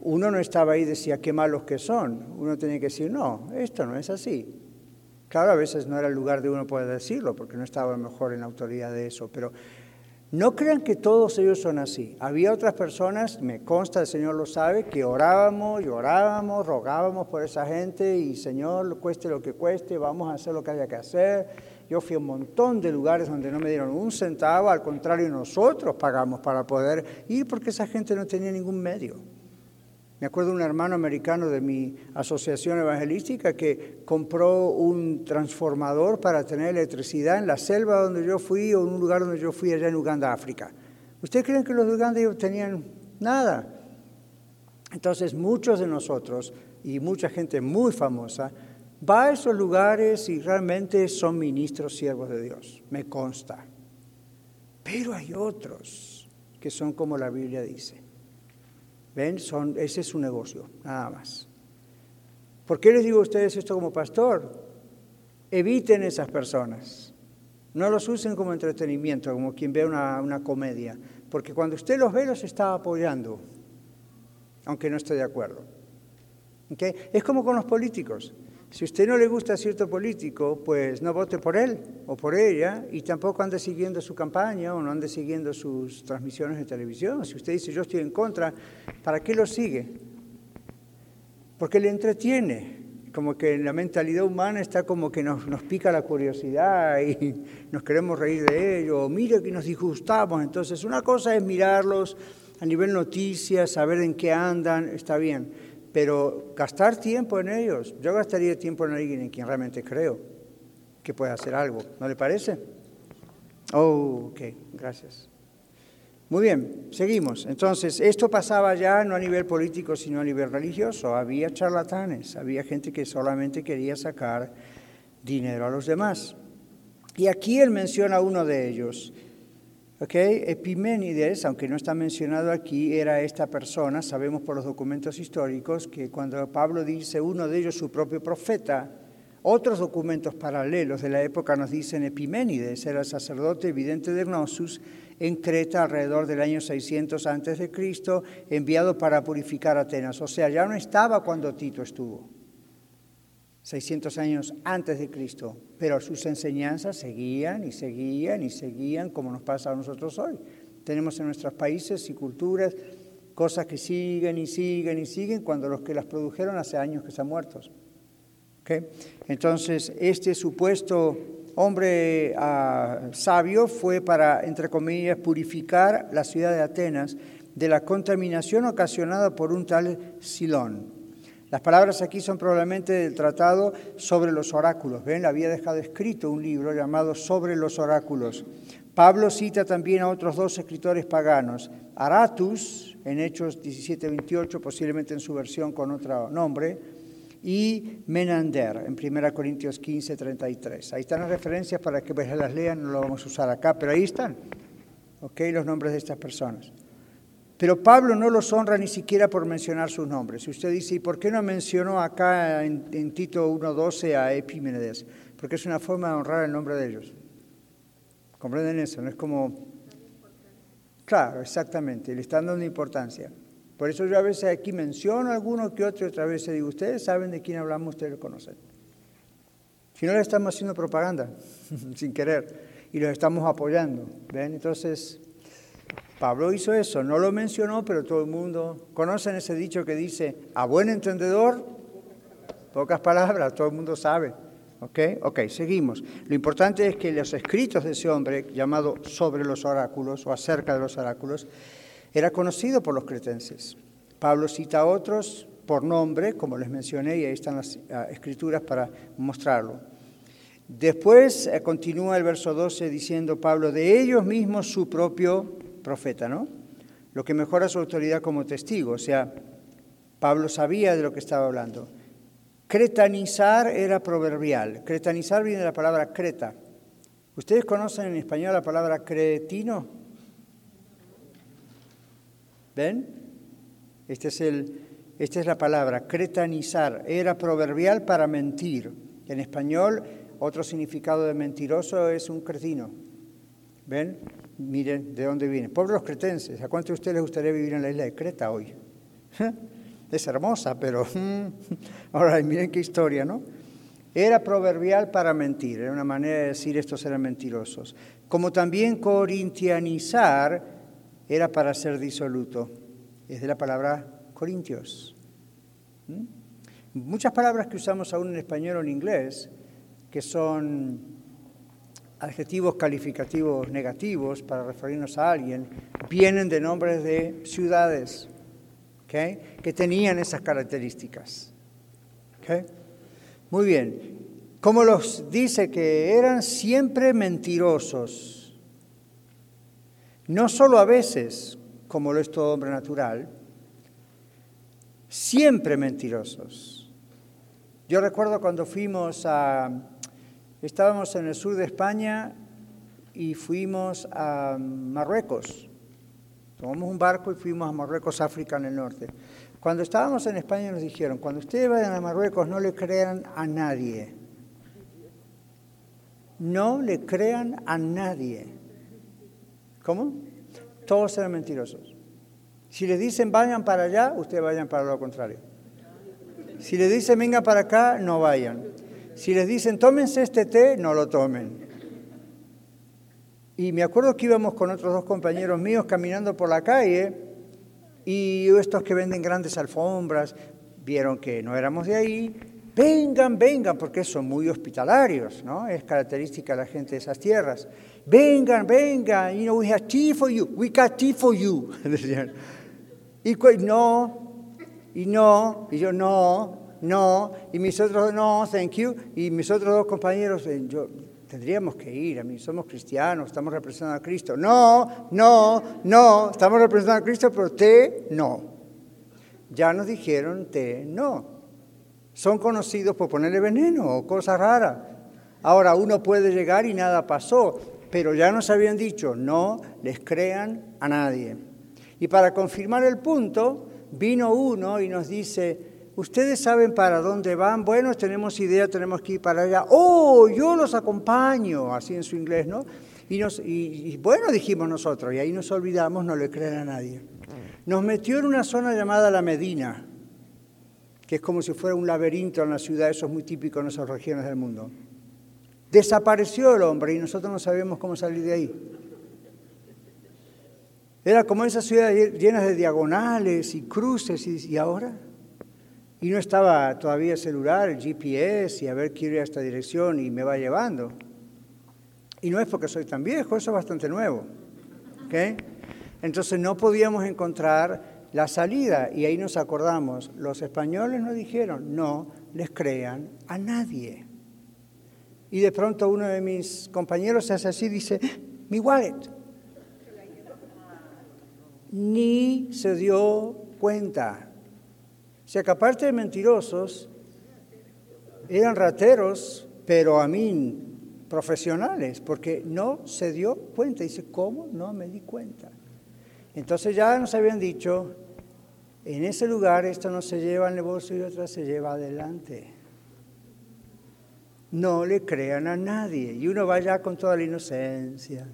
A: uno no estaba ahí y decía, qué malos que son. Uno tenía que decir, no, esto no es así. Claro, a veces no era el lugar de uno poder decirlo, porque no estaba mejor en la autoridad de eso, pero no crean que todos ellos son así. Había otras personas, me consta, el Señor lo sabe, que orábamos, llorábamos, rogábamos por esa gente y Señor, cueste lo que cueste, vamos a hacer lo que haya que hacer. Yo fui a un montón de lugares donde no me dieron un centavo, al contrario, nosotros pagamos para poder ir porque esa gente no tenía ningún medio. Me acuerdo de un hermano americano de mi asociación evangelística que compró un transformador para tener electricidad en la selva donde yo fui o en un lugar donde yo fui allá en Uganda, África. ¿Ustedes creen que los de Uganda tenían nada? Entonces muchos de nosotros y mucha gente muy famosa va a esos lugares y realmente son ministros siervos de Dios, me consta. Pero hay otros que son como la Biblia dice ¿Ven? Son, ese es su negocio, nada más. ¿Por qué les digo a ustedes esto como pastor? Eviten esas personas. No los usen como entretenimiento, como quien ve una, una comedia. Porque cuando usted los ve, los está apoyando, aunque no esté de acuerdo. ¿Okay? Es como con los políticos. Si a usted no le gusta cierto político, pues no vote por él o por ella y tampoco ande siguiendo su campaña o no ande siguiendo sus transmisiones de televisión. Si usted dice yo estoy en contra, ¿para qué lo sigue? Porque le entretiene. Como que la mentalidad humana está como que nos, nos pica la curiosidad y nos queremos reír de ello. O mire que nos disgustamos. Entonces, una cosa es mirarlos a nivel noticias, saber en qué andan, está bien pero gastar tiempo en ellos, yo gastaría tiempo en alguien en quien realmente creo que puede hacer algo, ¿no le parece? Oh, ok, gracias. Muy bien, seguimos. Entonces, esto pasaba ya no a nivel político, sino a nivel religioso. Había charlatanes, había gente que solamente quería sacar dinero a los demás. Y aquí él menciona uno de ellos, Okay. Epiménides, aunque no está mencionado aquí, era esta persona, sabemos por los documentos históricos que cuando Pablo dice uno de ellos su propio profeta, otros documentos paralelos de la época nos dicen Epiménides, era el sacerdote evidente de Gnosus en Creta alrededor del año 600 a.C., enviado para purificar Atenas. O sea, ya no estaba cuando Tito estuvo. 600 años antes de Cristo, pero sus enseñanzas seguían y seguían y seguían como nos pasa a nosotros hoy. Tenemos en nuestros países y culturas cosas que siguen y siguen y siguen cuando los que las produjeron hace años que están muertos. Entonces, este supuesto hombre ah, sabio fue para, entre comillas, purificar la ciudad de Atenas de la contaminación ocasionada por un tal Silón. Las palabras aquí son probablemente del tratado sobre los oráculos. ¿Ven? Había dejado escrito un libro llamado Sobre los oráculos. Pablo cita también a otros dos escritores paganos, Aratus, en Hechos 17-28, posiblemente en su versión con otro nombre, y Menander, en 1 Corintios 15-33. Ahí están las referencias para que las lean, no lo vamos a usar acá, pero ahí están, ¿ok? Los nombres de estas personas. Pero Pablo no los honra ni siquiera por mencionar sus nombres. Usted dice, ¿y por qué no mencionó acá en, en Tito 1.12 a Epímenes? Porque es una forma de honrar el nombre de ellos. ¿Comprenden eso? No es como... Claro, exactamente, le están dando importancia. Por eso yo a veces aquí menciono alguno que otro y otra vez digo, ustedes saben de quién hablamos, ustedes lo conocen. Si no le estamos haciendo propaganda, sin querer, y los estamos apoyando. ¿Ven? Entonces, Pablo hizo eso, no lo mencionó, pero todo el mundo, ¿conocen ese dicho que dice, a buen entendedor, pocas palabras, todo el mundo sabe? ¿Ok? Ok, seguimos. Lo importante es que los escritos de ese hombre, llamado sobre los oráculos o acerca de los oráculos, era conocido por los cretenses. Pablo cita a otros por nombre, como les mencioné, y ahí están las ah, escrituras para mostrarlo. Después eh, continúa el verso 12 diciendo Pablo, de ellos mismos su propio profeta, ¿no? Lo que mejora su autoridad como testigo. O sea, Pablo sabía de lo que estaba hablando. Cretanizar era proverbial. Cretanizar viene de la palabra creta. ¿Ustedes conocen en español la palabra cretino? ¿Ven? Este es el, esta es la palabra, cretanizar. Era proverbial para mentir. En español, otro significado de mentiroso es un cretino. ¿Ven? Miren de dónde viene. Pueblos cretenses, ¿a cuántos de ustedes les gustaría vivir en la isla de Creta hoy? Es hermosa, pero ahora miren qué historia, ¿no? Era proverbial para mentir, era una manera de decir estos eran mentirosos. Como también corintianizar era para ser disoluto. Es de la palabra corintios. ¿Mm? Muchas palabras que usamos aún en español o en inglés, que son adjetivos calificativos negativos para referirnos a alguien, vienen de nombres de ciudades que tenían esas características. Muy bien. Como los dice que eran siempre mentirosos, no solo a veces, como lo es todo hombre natural, siempre mentirosos. Yo recuerdo cuando fuimos a Estábamos en el sur de España y fuimos a Marruecos. Tomamos un barco y fuimos a Marruecos, África en el norte. Cuando estábamos en España nos dijeron, cuando ustedes vayan a Marruecos no le crean a nadie. No le crean a nadie. ¿Cómo? Todos eran mentirosos. Si les dicen vayan para allá, ustedes vayan para lo contrario. Si les dicen vengan para acá, no vayan. Si les dicen, tómense este té, no lo tomen. Y me acuerdo que íbamos con otros dos compañeros míos caminando por la calle y estos que venden grandes alfombras vieron que no éramos de ahí. Vengan, vengan, porque son muy hospitalarios, ¿no? Es característica de la gente de esas tierras. Vengan, vengan, you know, we have tea for you, we got tea for you. Y no, y no, y yo no, no, y mis otros, no, thank you, y mis otros dos compañeros, eh, yo, tendríamos que ir, a mí somos cristianos, estamos representando a Cristo. No, no, no, estamos representando a Cristo, pero té no. Ya nos dijeron té no. Son conocidos por ponerle veneno o cosas raras. Ahora uno puede llegar y nada pasó, pero ya nos habían dicho, no les crean a nadie. Y para confirmar el punto, vino uno y nos dice, Ustedes saben para dónde van. Bueno, tenemos idea, tenemos que ir para allá. Oh, yo los acompaño, así en su inglés, ¿no? Y, bueno, dijimos nosotros, y ahí nos olvidamos, no le creen a nadie. Nos metió en una zona llamada La Medina, que es como si fuera un laberinto en la ciudad, eso es muy típico en esas regiones del mundo. Desapareció el hombre y nosotros no sabíamos cómo salir de ahí. Era como esas ciudades llenas de diagonales y cruces, y, y ahora y no estaba todavía el celular, el GPS, y a ver quiero ir a esta dirección y me va llevando. Y no es porque soy tan viejo, eso es bastante nuevo. ¿okay? Entonces no podíamos encontrar la salida, y ahí nos acordamos, los españoles nos dijeron, no les crean a nadie. Y de pronto uno de mis compañeros hace así, dice, mi wallet. Ni se dio cuenta. O sea que aparte de mentirosos, eran rateros, pero a mí profesionales, porque no se dio cuenta. Dice, ¿cómo no me di cuenta? Entonces ya nos habían dicho, en ese lugar esto no se lleva al negocio y otra se lleva adelante. No le crean a nadie. Y uno va ya con toda la inocencia.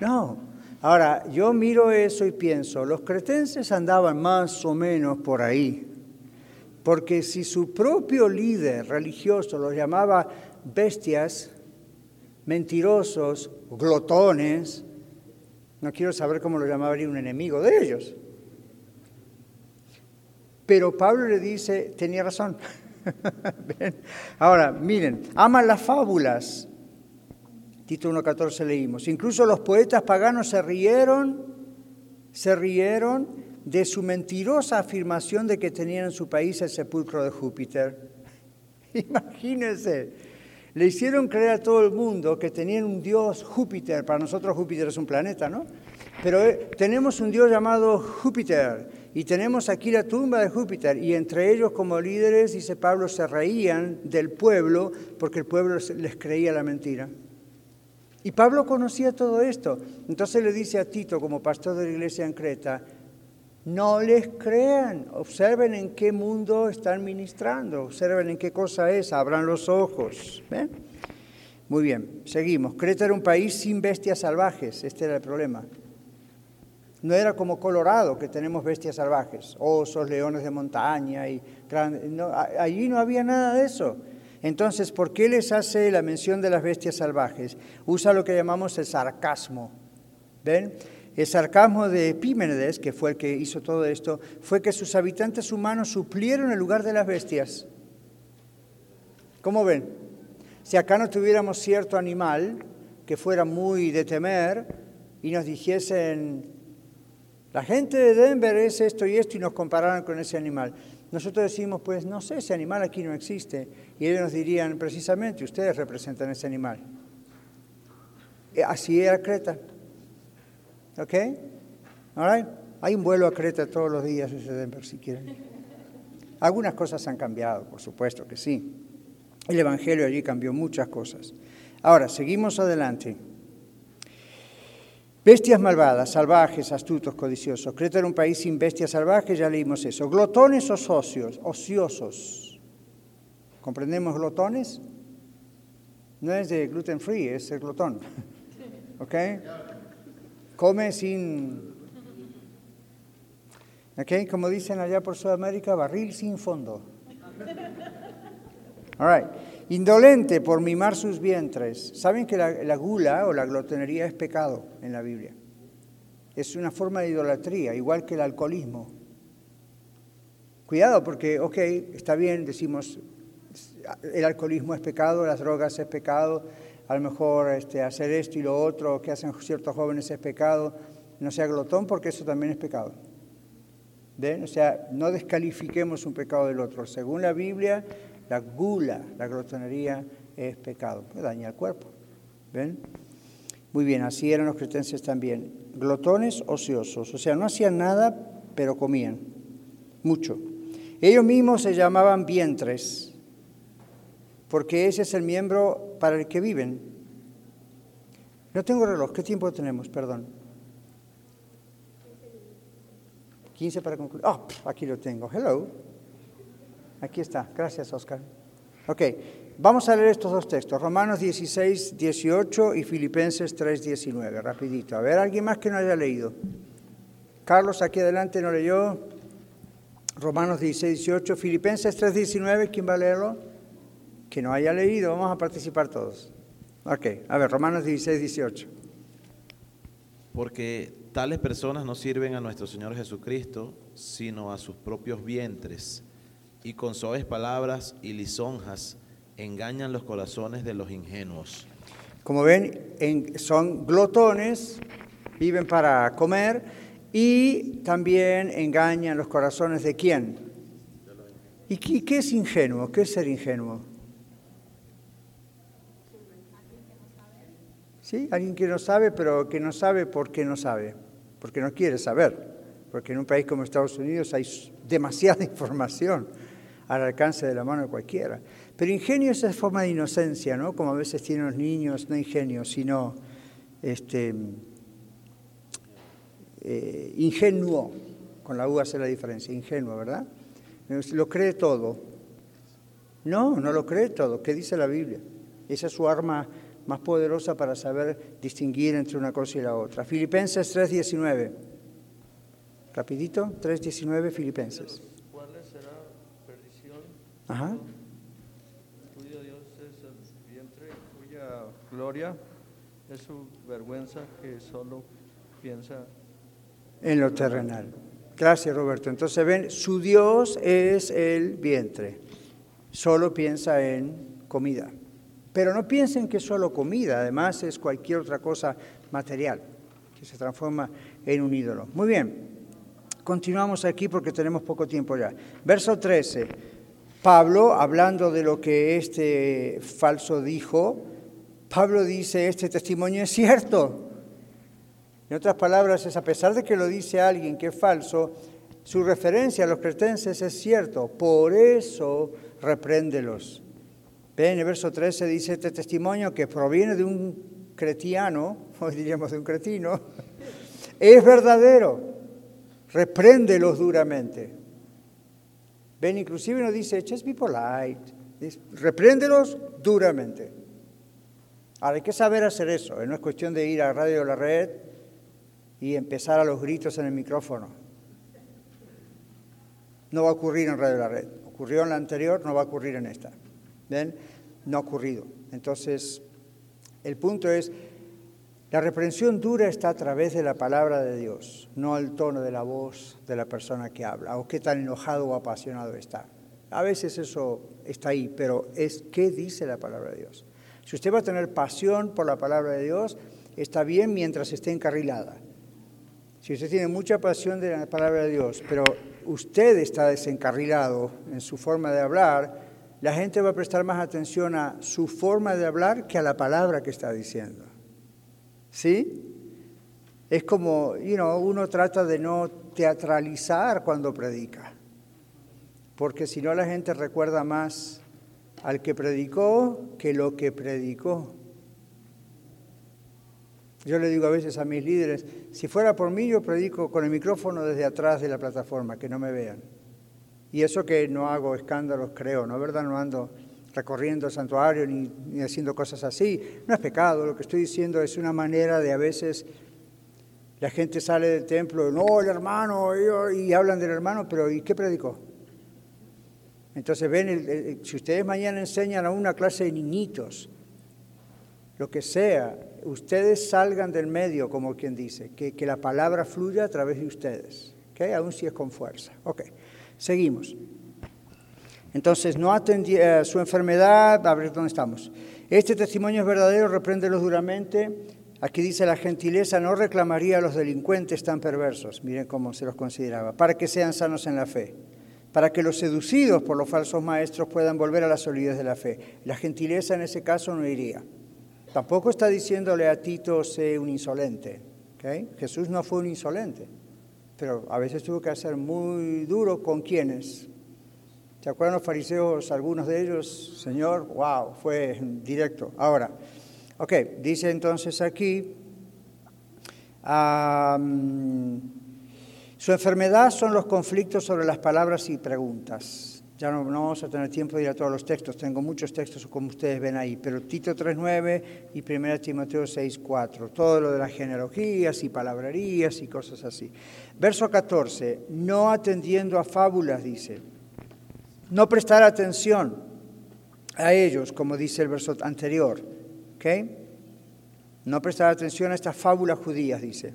A: No. Ahora, yo miro eso y pienso, los cretenses andaban más o menos por ahí. Porque si su propio líder religioso los llamaba bestias, mentirosos, glotones, no quiero saber cómo lo llamaría un enemigo de ellos. Pero Pablo le dice, tenía razón. Ahora, miren, aman las fábulas. Tito 1.14 leímos. Incluso los poetas paganos se rieron, se rieron de su mentirosa afirmación de que tenían en su país el sepulcro de Júpiter. Imagínense, le hicieron creer a todo el mundo que tenían un dios Júpiter. Para nosotros Júpiter es un planeta, ¿no? Pero eh, tenemos un dios llamado Júpiter y tenemos aquí la tumba de Júpiter y entre ellos como líderes, dice Pablo, se reían del pueblo porque el pueblo les creía la mentira. Y Pablo conocía todo esto. Entonces le dice a Tito, como pastor de la iglesia en Creta, no les crean, observen en qué mundo están ministrando, observen en qué cosa es, abran los ojos. Muy bien, seguimos. Creta era un país sin bestias salvajes, este era el problema. No era como Colorado, que tenemos bestias salvajes, osos, leones de montaña y allí no había nada de eso. Entonces, ¿por qué les hace la mención de las bestias salvajes? Usa lo que llamamos el sarcasmo. ¿Ven? El sarcasmo de Epímenes, que fue el que hizo todo esto, fue que sus habitantes humanos suplieron el lugar de las bestias. ¿Cómo ven? Si acá no tuviéramos cierto animal que fuera muy de temer y nos dijesen, la gente de Denver es esto y esto y nos compararan con ese animal. Nosotros decimos, pues no sé, ese animal aquí no existe. Y ellos nos dirían, precisamente, ustedes representan ese animal. Eh, así era Creta. ¿Ok? All Hay un vuelo a Creta todos los días desde Denver, si quieren. Algunas cosas han cambiado, por supuesto que sí. El Evangelio allí cambió muchas cosas. Ahora, seguimos adelante. Bestias malvadas, salvajes, astutos, codiciosos. Creta era un país sin bestias salvajes, ya leímos eso. Glotones o socios, ociosos. ¿Comprendemos glotones? No es de gluten free, es el glotón. ¿Ok? Come sin... ¿Ok? Como dicen allá por Sudamérica, barril sin fondo. All right. Indolente por mimar sus vientres. ¿Saben que la, gula o la glotonería es pecado en la Biblia? Es una forma de idolatría, igual que el alcoholismo. Cuidado porque, ok, está bien, decimos, el alcoholismo es pecado, las drogas es pecado, a lo mejor este, hacer esto y lo otro que hacen ciertos jóvenes es pecado. No sea glotón porque eso también es pecado. O sea, no descalifiquemos un pecado del otro. Según la Biblia, la gula, la glotonería es pecado, daña el cuerpo. ¿Ven? Muy bien, así eran los cretenses también. Glotones ociosos, o sea, no hacían nada, pero comían mucho. Ellos mismos se llamaban vientres, porque ese es el miembro para el que viven. No tengo reloj, ¿qué tiempo tenemos? Perdón. 15 para concluir. Oh, aquí lo tengo. Hello. Aquí está. Gracias, Oscar. Ok, vamos a leer estos dos textos, Romanos 16, 18 y Filipenses 3, 19, rapidito. A ver, ¿alguien más que no haya leído? Carlos, aquí adelante no leyó. Romanos 16, 18, Filipenses 3, 19, ¿quién va a leerlo? Que no haya leído, vamos a participar todos. Ok, a ver, Romanos 16, 18.
J: Porque tales personas no sirven a nuestro Señor Jesucristo, sino a sus propios vientres y con suaves palabras y lisonjas engañan los corazones de los ingenuos.
A: Como ven, son glotones, viven para comer y también engañan los corazones de quién. ¿Y qué, qué es ingenuo? ¿Qué es ser ingenuo? ¿Sí? Alguien que no sabe, pero que no sabe porque no sabe, porque no quiere saber, porque en un país como Estados Unidos hay demasiada información al alcance de la mano de cualquiera. Pero ingenio es esa forma de inocencia, ¿no? Como a veces tienen los niños, no ingenio, sino este, eh, ingenuo, con la U hace la diferencia, ingenuo, ¿verdad? Lo cree todo. No, no lo cree todo. ¿Qué dice la Biblia? Esa es su arma más poderosa para saber distinguir entre una cosa y la otra. Filipenses 3.19. Rapidito, 3.19 Filipenses. Ajá.
K: Cuyo Dios es el vientre, cuya gloria es su vergüenza que solo piensa
A: En lo terrenal. Gracias, Roberto. Entonces ven, su Dios es el vientre. Solo piensa en comida. Pero no piensen que es solo comida, además es cualquier otra cosa material que se transforma en un ídolo. Muy bien, continuamos aquí porque tenemos poco tiempo ya. Verso 13. Pablo, hablando de lo que este falso dijo, Pablo dice, este testimonio es cierto. En otras palabras, es a pesar de que lo dice alguien que es falso, su referencia a los cretenses es cierto, por eso repréndelos. Ven, en el verso 13 dice este testimonio que proviene de un cretiano, hoy diríamos de un cretino, es verdadero, repréndelos duramente. Ven, inclusive nos dice, just be polite, repréndelos duramente. Ahora, hay que saber hacer eso, ¿eh? no es cuestión de ir a Radio de la Red y empezar a los gritos en el micrófono. No va a ocurrir en Radio de la Red. Ocurrió en la anterior, no va a ocurrir en esta. ¿Ven? No ha ocurrido. Entonces, el punto es, la reprensión dura está a través de la palabra de Dios, no al tono de la voz de la persona que habla, o qué tan enojado o apasionado está. A veces eso está ahí, pero es qué dice la palabra de Dios. Si usted va a tener pasión por la palabra de Dios, está bien mientras esté encarrilada. Si usted tiene mucha pasión de la palabra de Dios, pero usted está desencarrilado en su forma de hablar, la gente va a prestar más atención a su forma de hablar que a la palabra que está diciendo. ¿Sí? Es como, you know, uno trata de no teatralizar cuando predica, porque si no la gente recuerda más al que predicó que lo que predicó. Yo le digo a veces a mis líderes, si fuera por mí yo predico con el micrófono desde atrás de la plataforma, que no me vean. Y eso que no hago escándalos, creo, ¿no verdad? No ando recorriendo el santuario ni, haciendo cosas así. No es pecado, lo que estoy diciendo es una manera de a veces la gente sale del templo, no, el hermano, y, hablan del hermano, pero ¿y qué predicó? Entonces ven, el, si ustedes mañana enseñan a una clase de niñitos, lo que sea, ustedes salgan del medio, como quien dice, que, que la palabra fluya a través de ustedes, ¿okay? aún si es con fuerza. Ok, seguimos. Entonces, no atendía uh, su enfermedad, a ver dónde estamos. Este testimonio es verdadero, repréndelos duramente. Aquí dice la gentileza no reclamaría a los delincuentes tan perversos, miren cómo se los consideraba, para que sean sanos en la fe para que los seducidos por los falsos maestros puedan volver a la solidez de la fe. La gentileza en ese caso no iría. Tampoco está diciéndole a Tito, sé un insolente. ¿okay? Jesús no fue un insolente, pero a veces tuvo que ser muy duro con quienes. ¿Se acuerdan los fariseos, algunos de ellos? Señor, wow, fue directo. Ahora, ok, dice entonces aquí, su enfermedad son los conflictos sobre las palabras y preguntas. Ya no, no, vamos a tener tiempo de ir a todos los textos, tengo muchos textos como ustedes ven ahí, pero Tito 3.9 y 1 Timoteo 6.4, todo lo de las genealogías y palabrerías y cosas así. Verso 14, no atendiendo a fábulas, dice, no prestar atención a ellos, como dice el verso anterior, ¿ok? No prestar atención a estas fábulas judías, dice.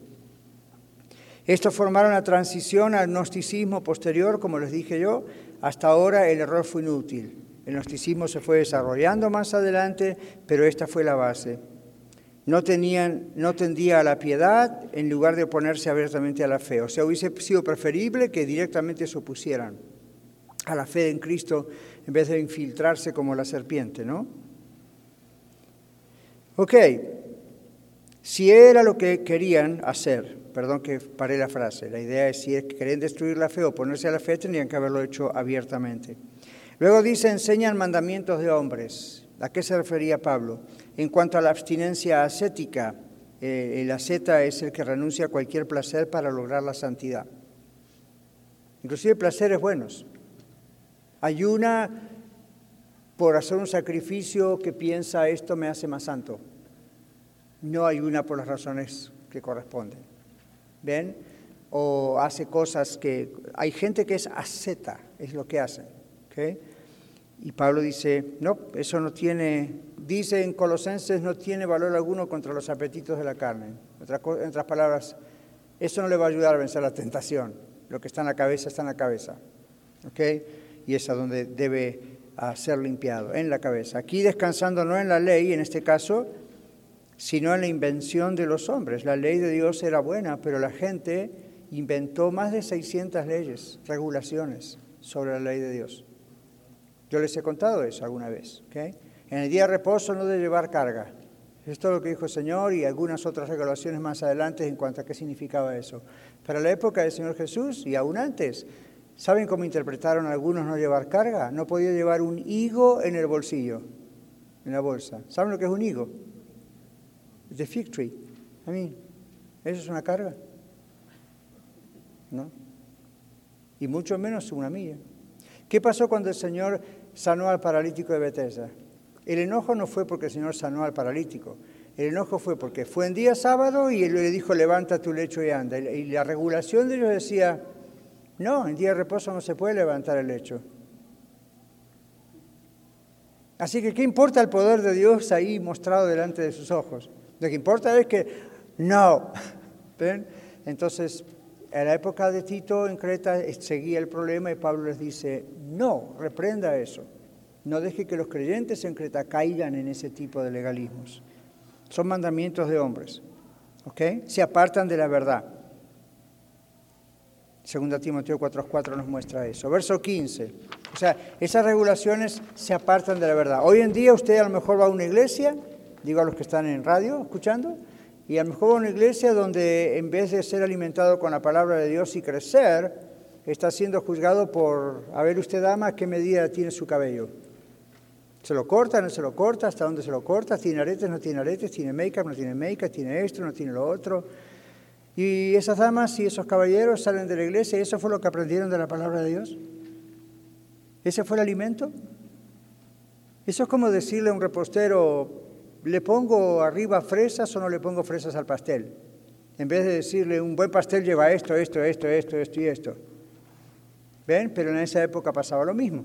A: Esto formaron la transición al gnosticismo posterior, como les dije yo. Hasta ahora el error fue inútil. El gnosticismo se fue desarrollando más adelante, pero esta fue la base. no, tenían, no tendía a la piedad en lugar de oponerse abiertamente a la fe. O sea, hubiese sido preferible que directamente se opusieran a la fe en Cristo en vez de infiltrarse como la serpiente, ¿no? Ok, si era lo que querían hacer, perdón que paré la frase, la idea es si querían destruir la fe o ponerse a la fe, tendrían que haberlo hecho abiertamente. Luego dice, enseñan mandamientos de hombres. ¿A qué se refería Pablo? En cuanto a la abstinencia ascética, eh, el asceta es el que renuncia a cualquier placer para lograr la santidad. Inclusive placeres buenos. Ayuna por hacer un sacrificio que piensa esto me hace más santo. No ayuna por las razones que corresponden. ¿Ven? O hace cosas que... Hay gente que es asceta, es lo que hacen. ¿okay? Y Pablo dice, no, eso no tiene, dice en Colosenses, no tiene valor alguno contra los apetitos de la carne. En otras palabras, eso no le va a ayudar a vencer la tentación. Lo que está en la cabeza está en la cabeza. ¿Ok? Y es a donde debe ser limpiado, en la cabeza. Aquí descansando no en la ley, en este caso, sino en la invención de los hombres. La ley de Dios era buena, pero la gente inventó más de 600 leyes, regulaciones sobre la ley de Dios. Yo les he contado eso alguna vez. ¿okay? En el día de reposo no de llevar carga. Esto es lo que dijo el Señor y algunas otras regulaciones más adelante en cuanto a qué significaba eso. Para la época del Señor Jesús y aún antes, ¿saben cómo interpretaron algunos no llevar carga? No podía llevar un higo en el bolsillo, en la bolsa. ¿Saben lo que es un higo? The fig tree. I mean, ¿eso es una carga? ¿No? Y mucho menos una milla. ¿Qué pasó cuando el Señor sanó al paralítico de Bethesda? El enojo no fue porque el Señor sanó al paralítico. El enojo fue porque fue en día sábado y él le dijo, levanta tu lecho y anda. Y la regulación de ellos decía, no, en día de reposo no se puede levantar el lecho. Así que, ¿qué importa el poder de Dios ahí mostrado delante de sus ojos? Lo que importa es que no. ¿Ven? Entonces, en la época de Tito en Creta seguía el problema y Pablo les dice, no, reprenda eso. No deje que los creyentes en Creta caigan en ese tipo de legalismos. Son mandamientos de hombres. ¿Ok? Se apartan de la verdad. Segunda Timoteo 4.4 nos muestra eso. Verso 15. O sea, esas regulaciones se apartan de la verdad. Hoy en día usted a lo mejor va a una iglesia, digo a los que están en radio escuchando, y a lo mejor va a una iglesia donde en vez de ser alimentado con la palabra de Dios y crecer, está siendo juzgado por, a ver usted dama, qué medida tiene su cabello. ¿Se lo corta, no se lo corta? ¿Hasta dónde se lo corta? ¿Tiene aretes, no tiene aretes? ¿Tiene make-up, no tiene make-up? ¿Tiene esto, no tiene lo otro? Y esas damas y esos caballeros salen de la iglesia y eso fue lo que aprendieron de la palabra de Dios. ¿Ese fue el alimento? Eso es como decirle a un repostero, ¿Le pongo arriba fresas o no le pongo fresas al pastel? En vez de decirle, un buen pastel lleva esto, esto, esto, esto, esto y esto. ¿Ven? Pero en esa época pasaba lo mismo.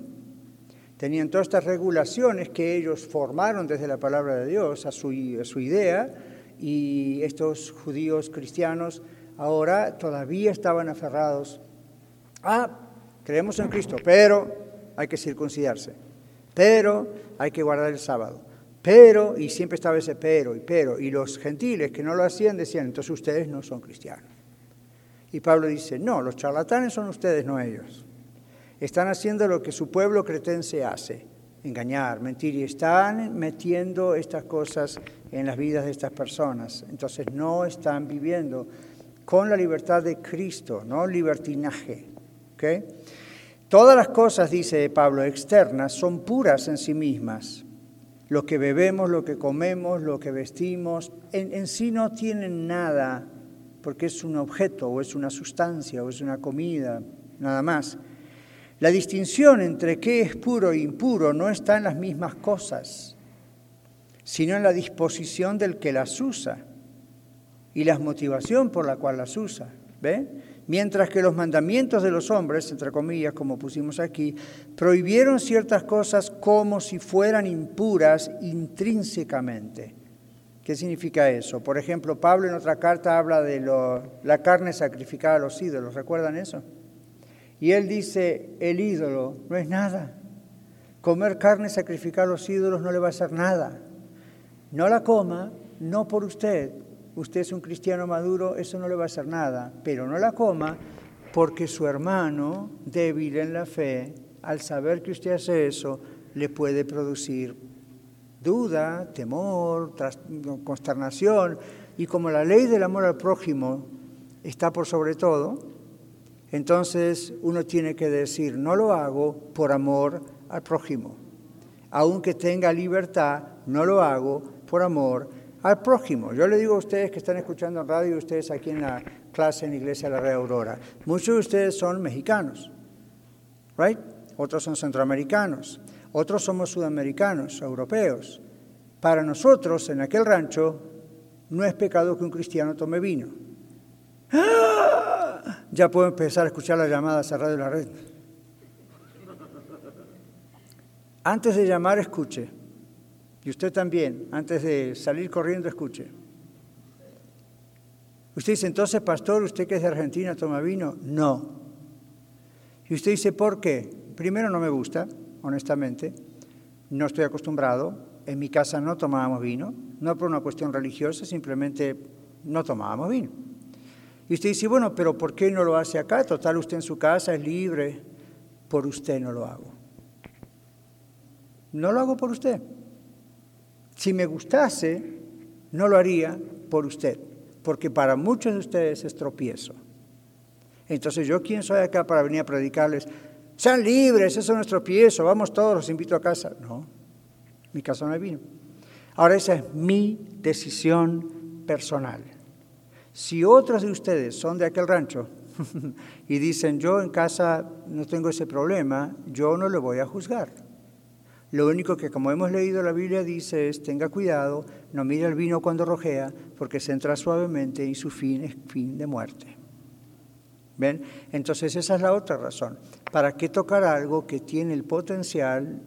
A: Tenían todas estas regulaciones que ellos formaron desde la palabra de Dios a su, a su idea y estos judíos cristianos ahora todavía estaban aferrados. Ah, creemos en Cristo, pero hay que circuncidarse, pero hay que guardar el sábado pero, y siempre estaba ese pero y pero, y los gentiles que no lo hacían decían, entonces ustedes no son cristianos. Y Pablo dice, no, los charlatanes son ustedes, no ellos. Están haciendo lo que su pueblo cretense hace, engañar, mentir, y están metiendo estas cosas en las vidas de estas personas. Entonces no están viviendo con la libertad de Cristo, no libertinaje. Todas las cosas, dice Pablo, externas son puras en sí mismas lo que bebemos, lo que comemos, lo que vestimos, en, sí no tienen nada, porque es un objeto o es una sustancia o es una comida, nada más. La distinción entre qué es puro e impuro no está en las mismas cosas, sino en la disposición del que las usa y la motivación por la cual las usa. ¿Ve? mientras que los mandamientos de los hombres, entre comillas, como pusimos aquí, prohibieron ciertas cosas como si fueran impuras intrínsecamente. ¿Qué significa eso? Por ejemplo, Pablo en otra carta habla de la carne sacrificada a los ídolos, ¿recuerdan eso? Y él dice, el ídolo no es nada. Comer carne sacrificada a los ídolos no le va a hacer nada. No la coma, no por usted. Usted es un cristiano maduro, eso no le va a hacer nada, pero no la coma porque su hermano débil en la fe, al saber que usted hace eso, le puede producir duda, temor, consternación, y como la ley del amor al prójimo está por sobre todo, entonces uno tiene que decir, no lo hago por amor al prójimo. Aunque tenga libertad, no lo hago por amor al prójimo. Yo le digo a ustedes que están escuchando en radio y ustedes aquí en la clase en la Iglesia de la Red Aurora, muchos de ustedes son mexicanos, right? Otros son centroamericanos, otros somos sudamericanos, europeos. Para nosotros, en aquel rancho, no es pecado que un cristiano tome vino. ¡Ah! Ya puedo empezar a escuchar las llamadas a Radio La Red. Antes de llamar, escuche. Y usted también, antes de salir corriendo, escuche. Usted dice, entonces, pastor, usted que es de Argentina, toma vino. No. Y usted dice, ¿por qué? Primero, no me gusta, honestamente. No estoy acostumbrado. En mi casa no tomábamos vino, no por una cuestión religiosa, simplemente no tomábamos vino. Y usted dice, bueno, pero ¿por qué no lo hace acá? Total, usted en su casa es libre. Por usted no lo hago. No lo hago por usted. Si me gustase, no lo haría por usted, porque para muchos de ustedes es tropiezo. Entonces, ¿yo quién soy acá para venir a predicarles? Sean libres, eso no es tropiezo, vamos todos, los invito a casa. No, mi casa no hay vino. Ahora esa es mi decisión personal. Si otros de ustedes son de aquel rancho y dicen, yo en casa no tengo ese problema, yo no le voy a juzgar. Lo único que, como hemos leído la Biblia, dice es, tenga cuidado, no mire el vino cuando rojea, porque se entra suavemente y su fin es fin de muerte. ¿Ven? Entonces esa es la otra razón. ¿Para qué tocar algo que tiene el potencial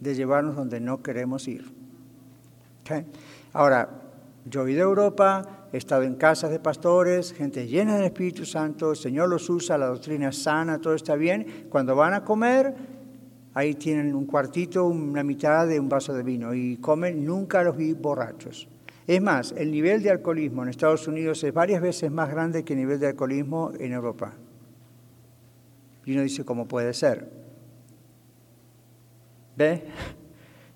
A: de llevarnos donde no queremos ir? Ahora, yo he ido Europa, he estado en casas de pastores, gente llena del Espíritu Santo, el Señor los usa, la doctrina es sana, todo está bien. Cuando van a comer, ahí tienen un cuartito, una mitad de un vaso de vino y comen, nunca los vi borrachos. Es más, el nivel de alcoholismo en Estados Unidos es varias veces más grande que el nivel de alcoholismo en Europa. Y uno dice, ¿cómo puede ser? ¿Ve?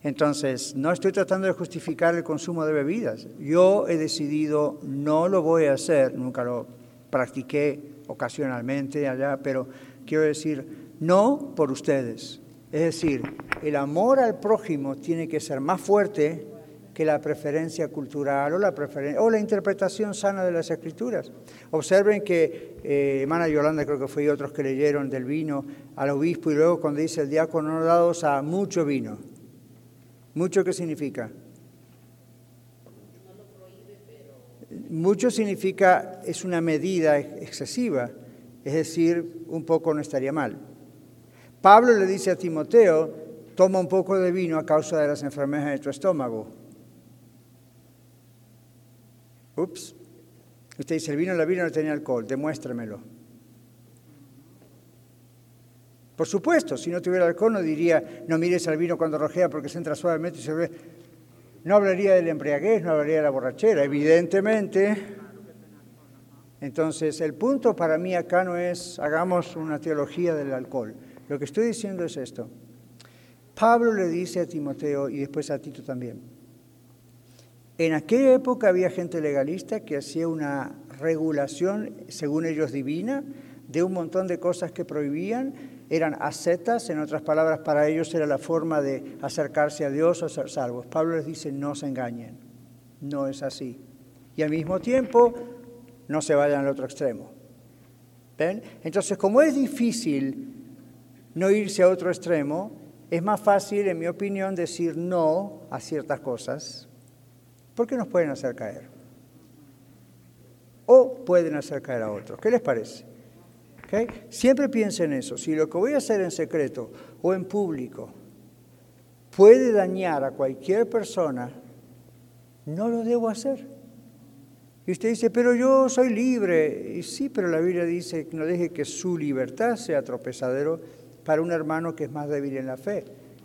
A: Entonces, no estoy tratando de justificar el consumo de bebidas. Yo he decidido, no lo voy a hacer, nunca lo practiqué ocasionalmente allá, pero quiero decir, no por ustedes. Es decir, el amor al prójimo tiene que ser más fuerte que la preferencia cultural o la, o la interpretación sana de las escrituras. Observen que eh, hermana Yolanda, creo que fue y otros que leyeron del vino al obispo y luego cuando dice el diácono no dados a mucho vino. ¿Mucho qué significa? Mucho significa es una medida excesiva, es decir, un poco no estaría mal. Pablo le dice a Timoteo, toma un poco de vino a causa de las enfermedades de tu estómago. Ups. Usted dice, el vino, la vino no tenía alcohol, demuéstremelo. Por supuesto, si no tuviera alcohol no diría, no mires al vino cuando rojea porque se entra suavemente y se ve. No hablaría del embriaguez, no hablaría de la borrachera, evidentemente. Entonces, el punto para mí acá no es, hagamos una teología del alcohol. Lo que estoy diciendo es esto. Pablo le dice a Timoteo y después a Tito también. En aquella época había gente legalista que hacía una regulación, según ellos divina, de un montón de cosas que prohibían eran ascetas, en otras palabras, para ellos era la forma de acercarse a Dios o ser salvos. Pablo les dice, no se engañen, no es así. Y al mismo tiempo, no se vayan al otro extremo. ¿Ven? Entonces, como es difícil no irse a otro extremo, es más fácil, en mi opinión, decir no a ciertas cosas, porque nos pueden hacer caer. O pueden hacer caer a otros. ¿Qué les parece? Siempre piensen en eso. Si lo que voy a hacer en secreto o en público puede dañar a cualquier persona, no lo debo hacer. Y usted dice, pero yo soy libre. Y sí, pero la Biblia dice, no deje que su libertad sea tropezadero para un hermano que es más débil en la fe.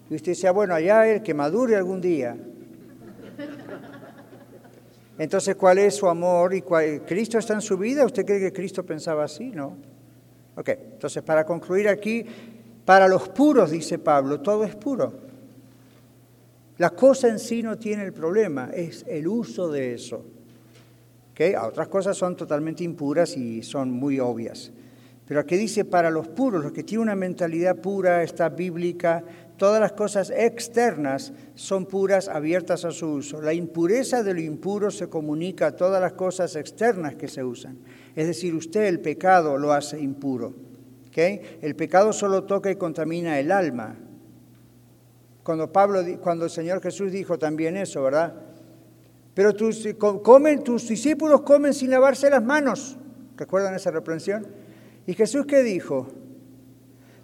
A: Y usted dice, ah, bueno, allá el que madure algún día. Entonces, ¿cuál es su amor? y cuál- ¿Cristo está en su vida? ¿Usted cree que Cristo pensaba así? No. Ok, entonces para concluir aquí, para los puros, dice Pablo, todo es puro. La cosa en sí no tiene el problema, es el uso de eso. ¿Ok? Otras cosas son totalmente impuras y son muy obvias. Pero aquí dice para los puros, los que tienen una mentalidad pura, está bíblica, todas las cosas externas son puras, abiertas a su uso. La impureza de lo impuro se comunica a todas las cosas externas que se usan. Es decir, usted el pecado lo hace impuro. El pecado solo toca y contamina el alma. Cuando, Pablo, cuando el Señor Jesús dijo también eso, ¿verdad? Pero tus, co- comen, tus discípulos comen sin lavarse las manos. ¿Recuerdan esa reprensión? ¿Y Jesús qué dijo?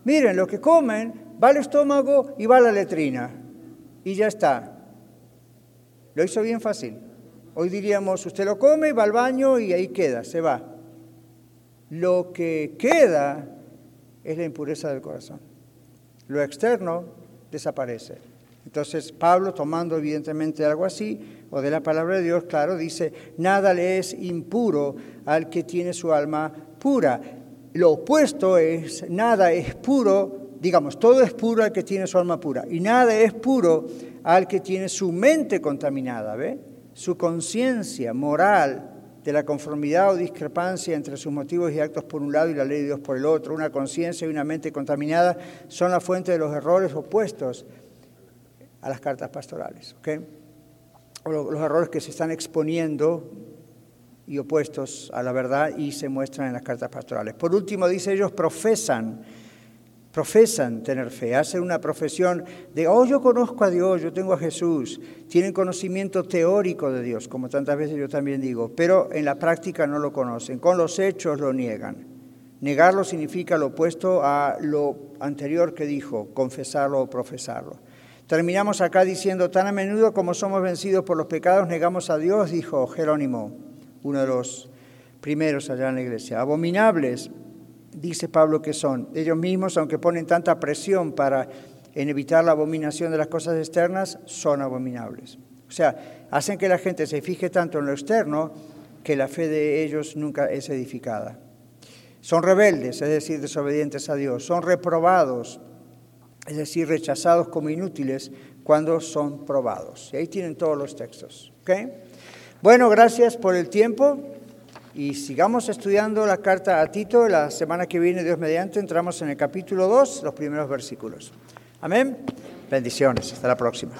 A: Miren, lo que comen va al estómago y va a la letrina. Y ya está. Lo hizo bien fácil. Hoy diríamos, usted lo come, va al baño y ahí queda, se va. Lo que queda es la impureza del corazón. Lo externo desaparece. Entonces Pablo, tomando evidentemente algo así, o de la palabra de Dios, claro, dice, nada le es impuro al que tiene su alma pura. Lo opuesto es, nada es puro, digamos, todo es puro al que tiene su alma pura, y nada es puro al que tiene su mente contaminada, ¿ve? Su conciencia moral de la conformidad o discrepancia entre sus motivos y actos por un lado y la ley de Dios por el otro, una conciencia y una mente contaminada son la fuente de los errores opuestos a las cartas pastorales. O lo- los errores que se están exponiendo y opuestos a la verdad y se muestran en las cartas pastorales. Por último, dice, ellos profesan, profesan tener fe, hacen una profesión de, oh, yo conozco a Dios, yo tengo a Jesús, tienen conocimiento teórico de Dios, como tantas veces yo también digo, pero en la práctica no lo conocen, con los hechos lo niegan. Negarlo significa lo opuesto a lo anterior que dijo, confesarlo o profesarlo. Terminamos acá diciendo, tan a menudo como somos vencidos por los pecados, negamos a Dios, dijo Jerónimo, uno de los primeros allá en la iglesia. Abominables, dice Pablo que son. Ellos mismos, aunque ponen tanta presión para en evitar la abominación de las cosas externas, son abominables. O sea, hacen que la gente se fije tanto en lo externo que la fe de ellos nunca es edificada. Son rebeldes, es decir, desobedientes a Dios. Son reprobados, es decir, rechazados como inútiles cuando son probados. Y ahí tienen todos los textos. ¿ok? Bueno, gracias por el tiempo y sigamos estudiando la carta a Tito. La semana que viene, Dios mediante, entramos en el capítulo 2, los primeros versículos. Amén. Bendiciones. Hasta la próxima.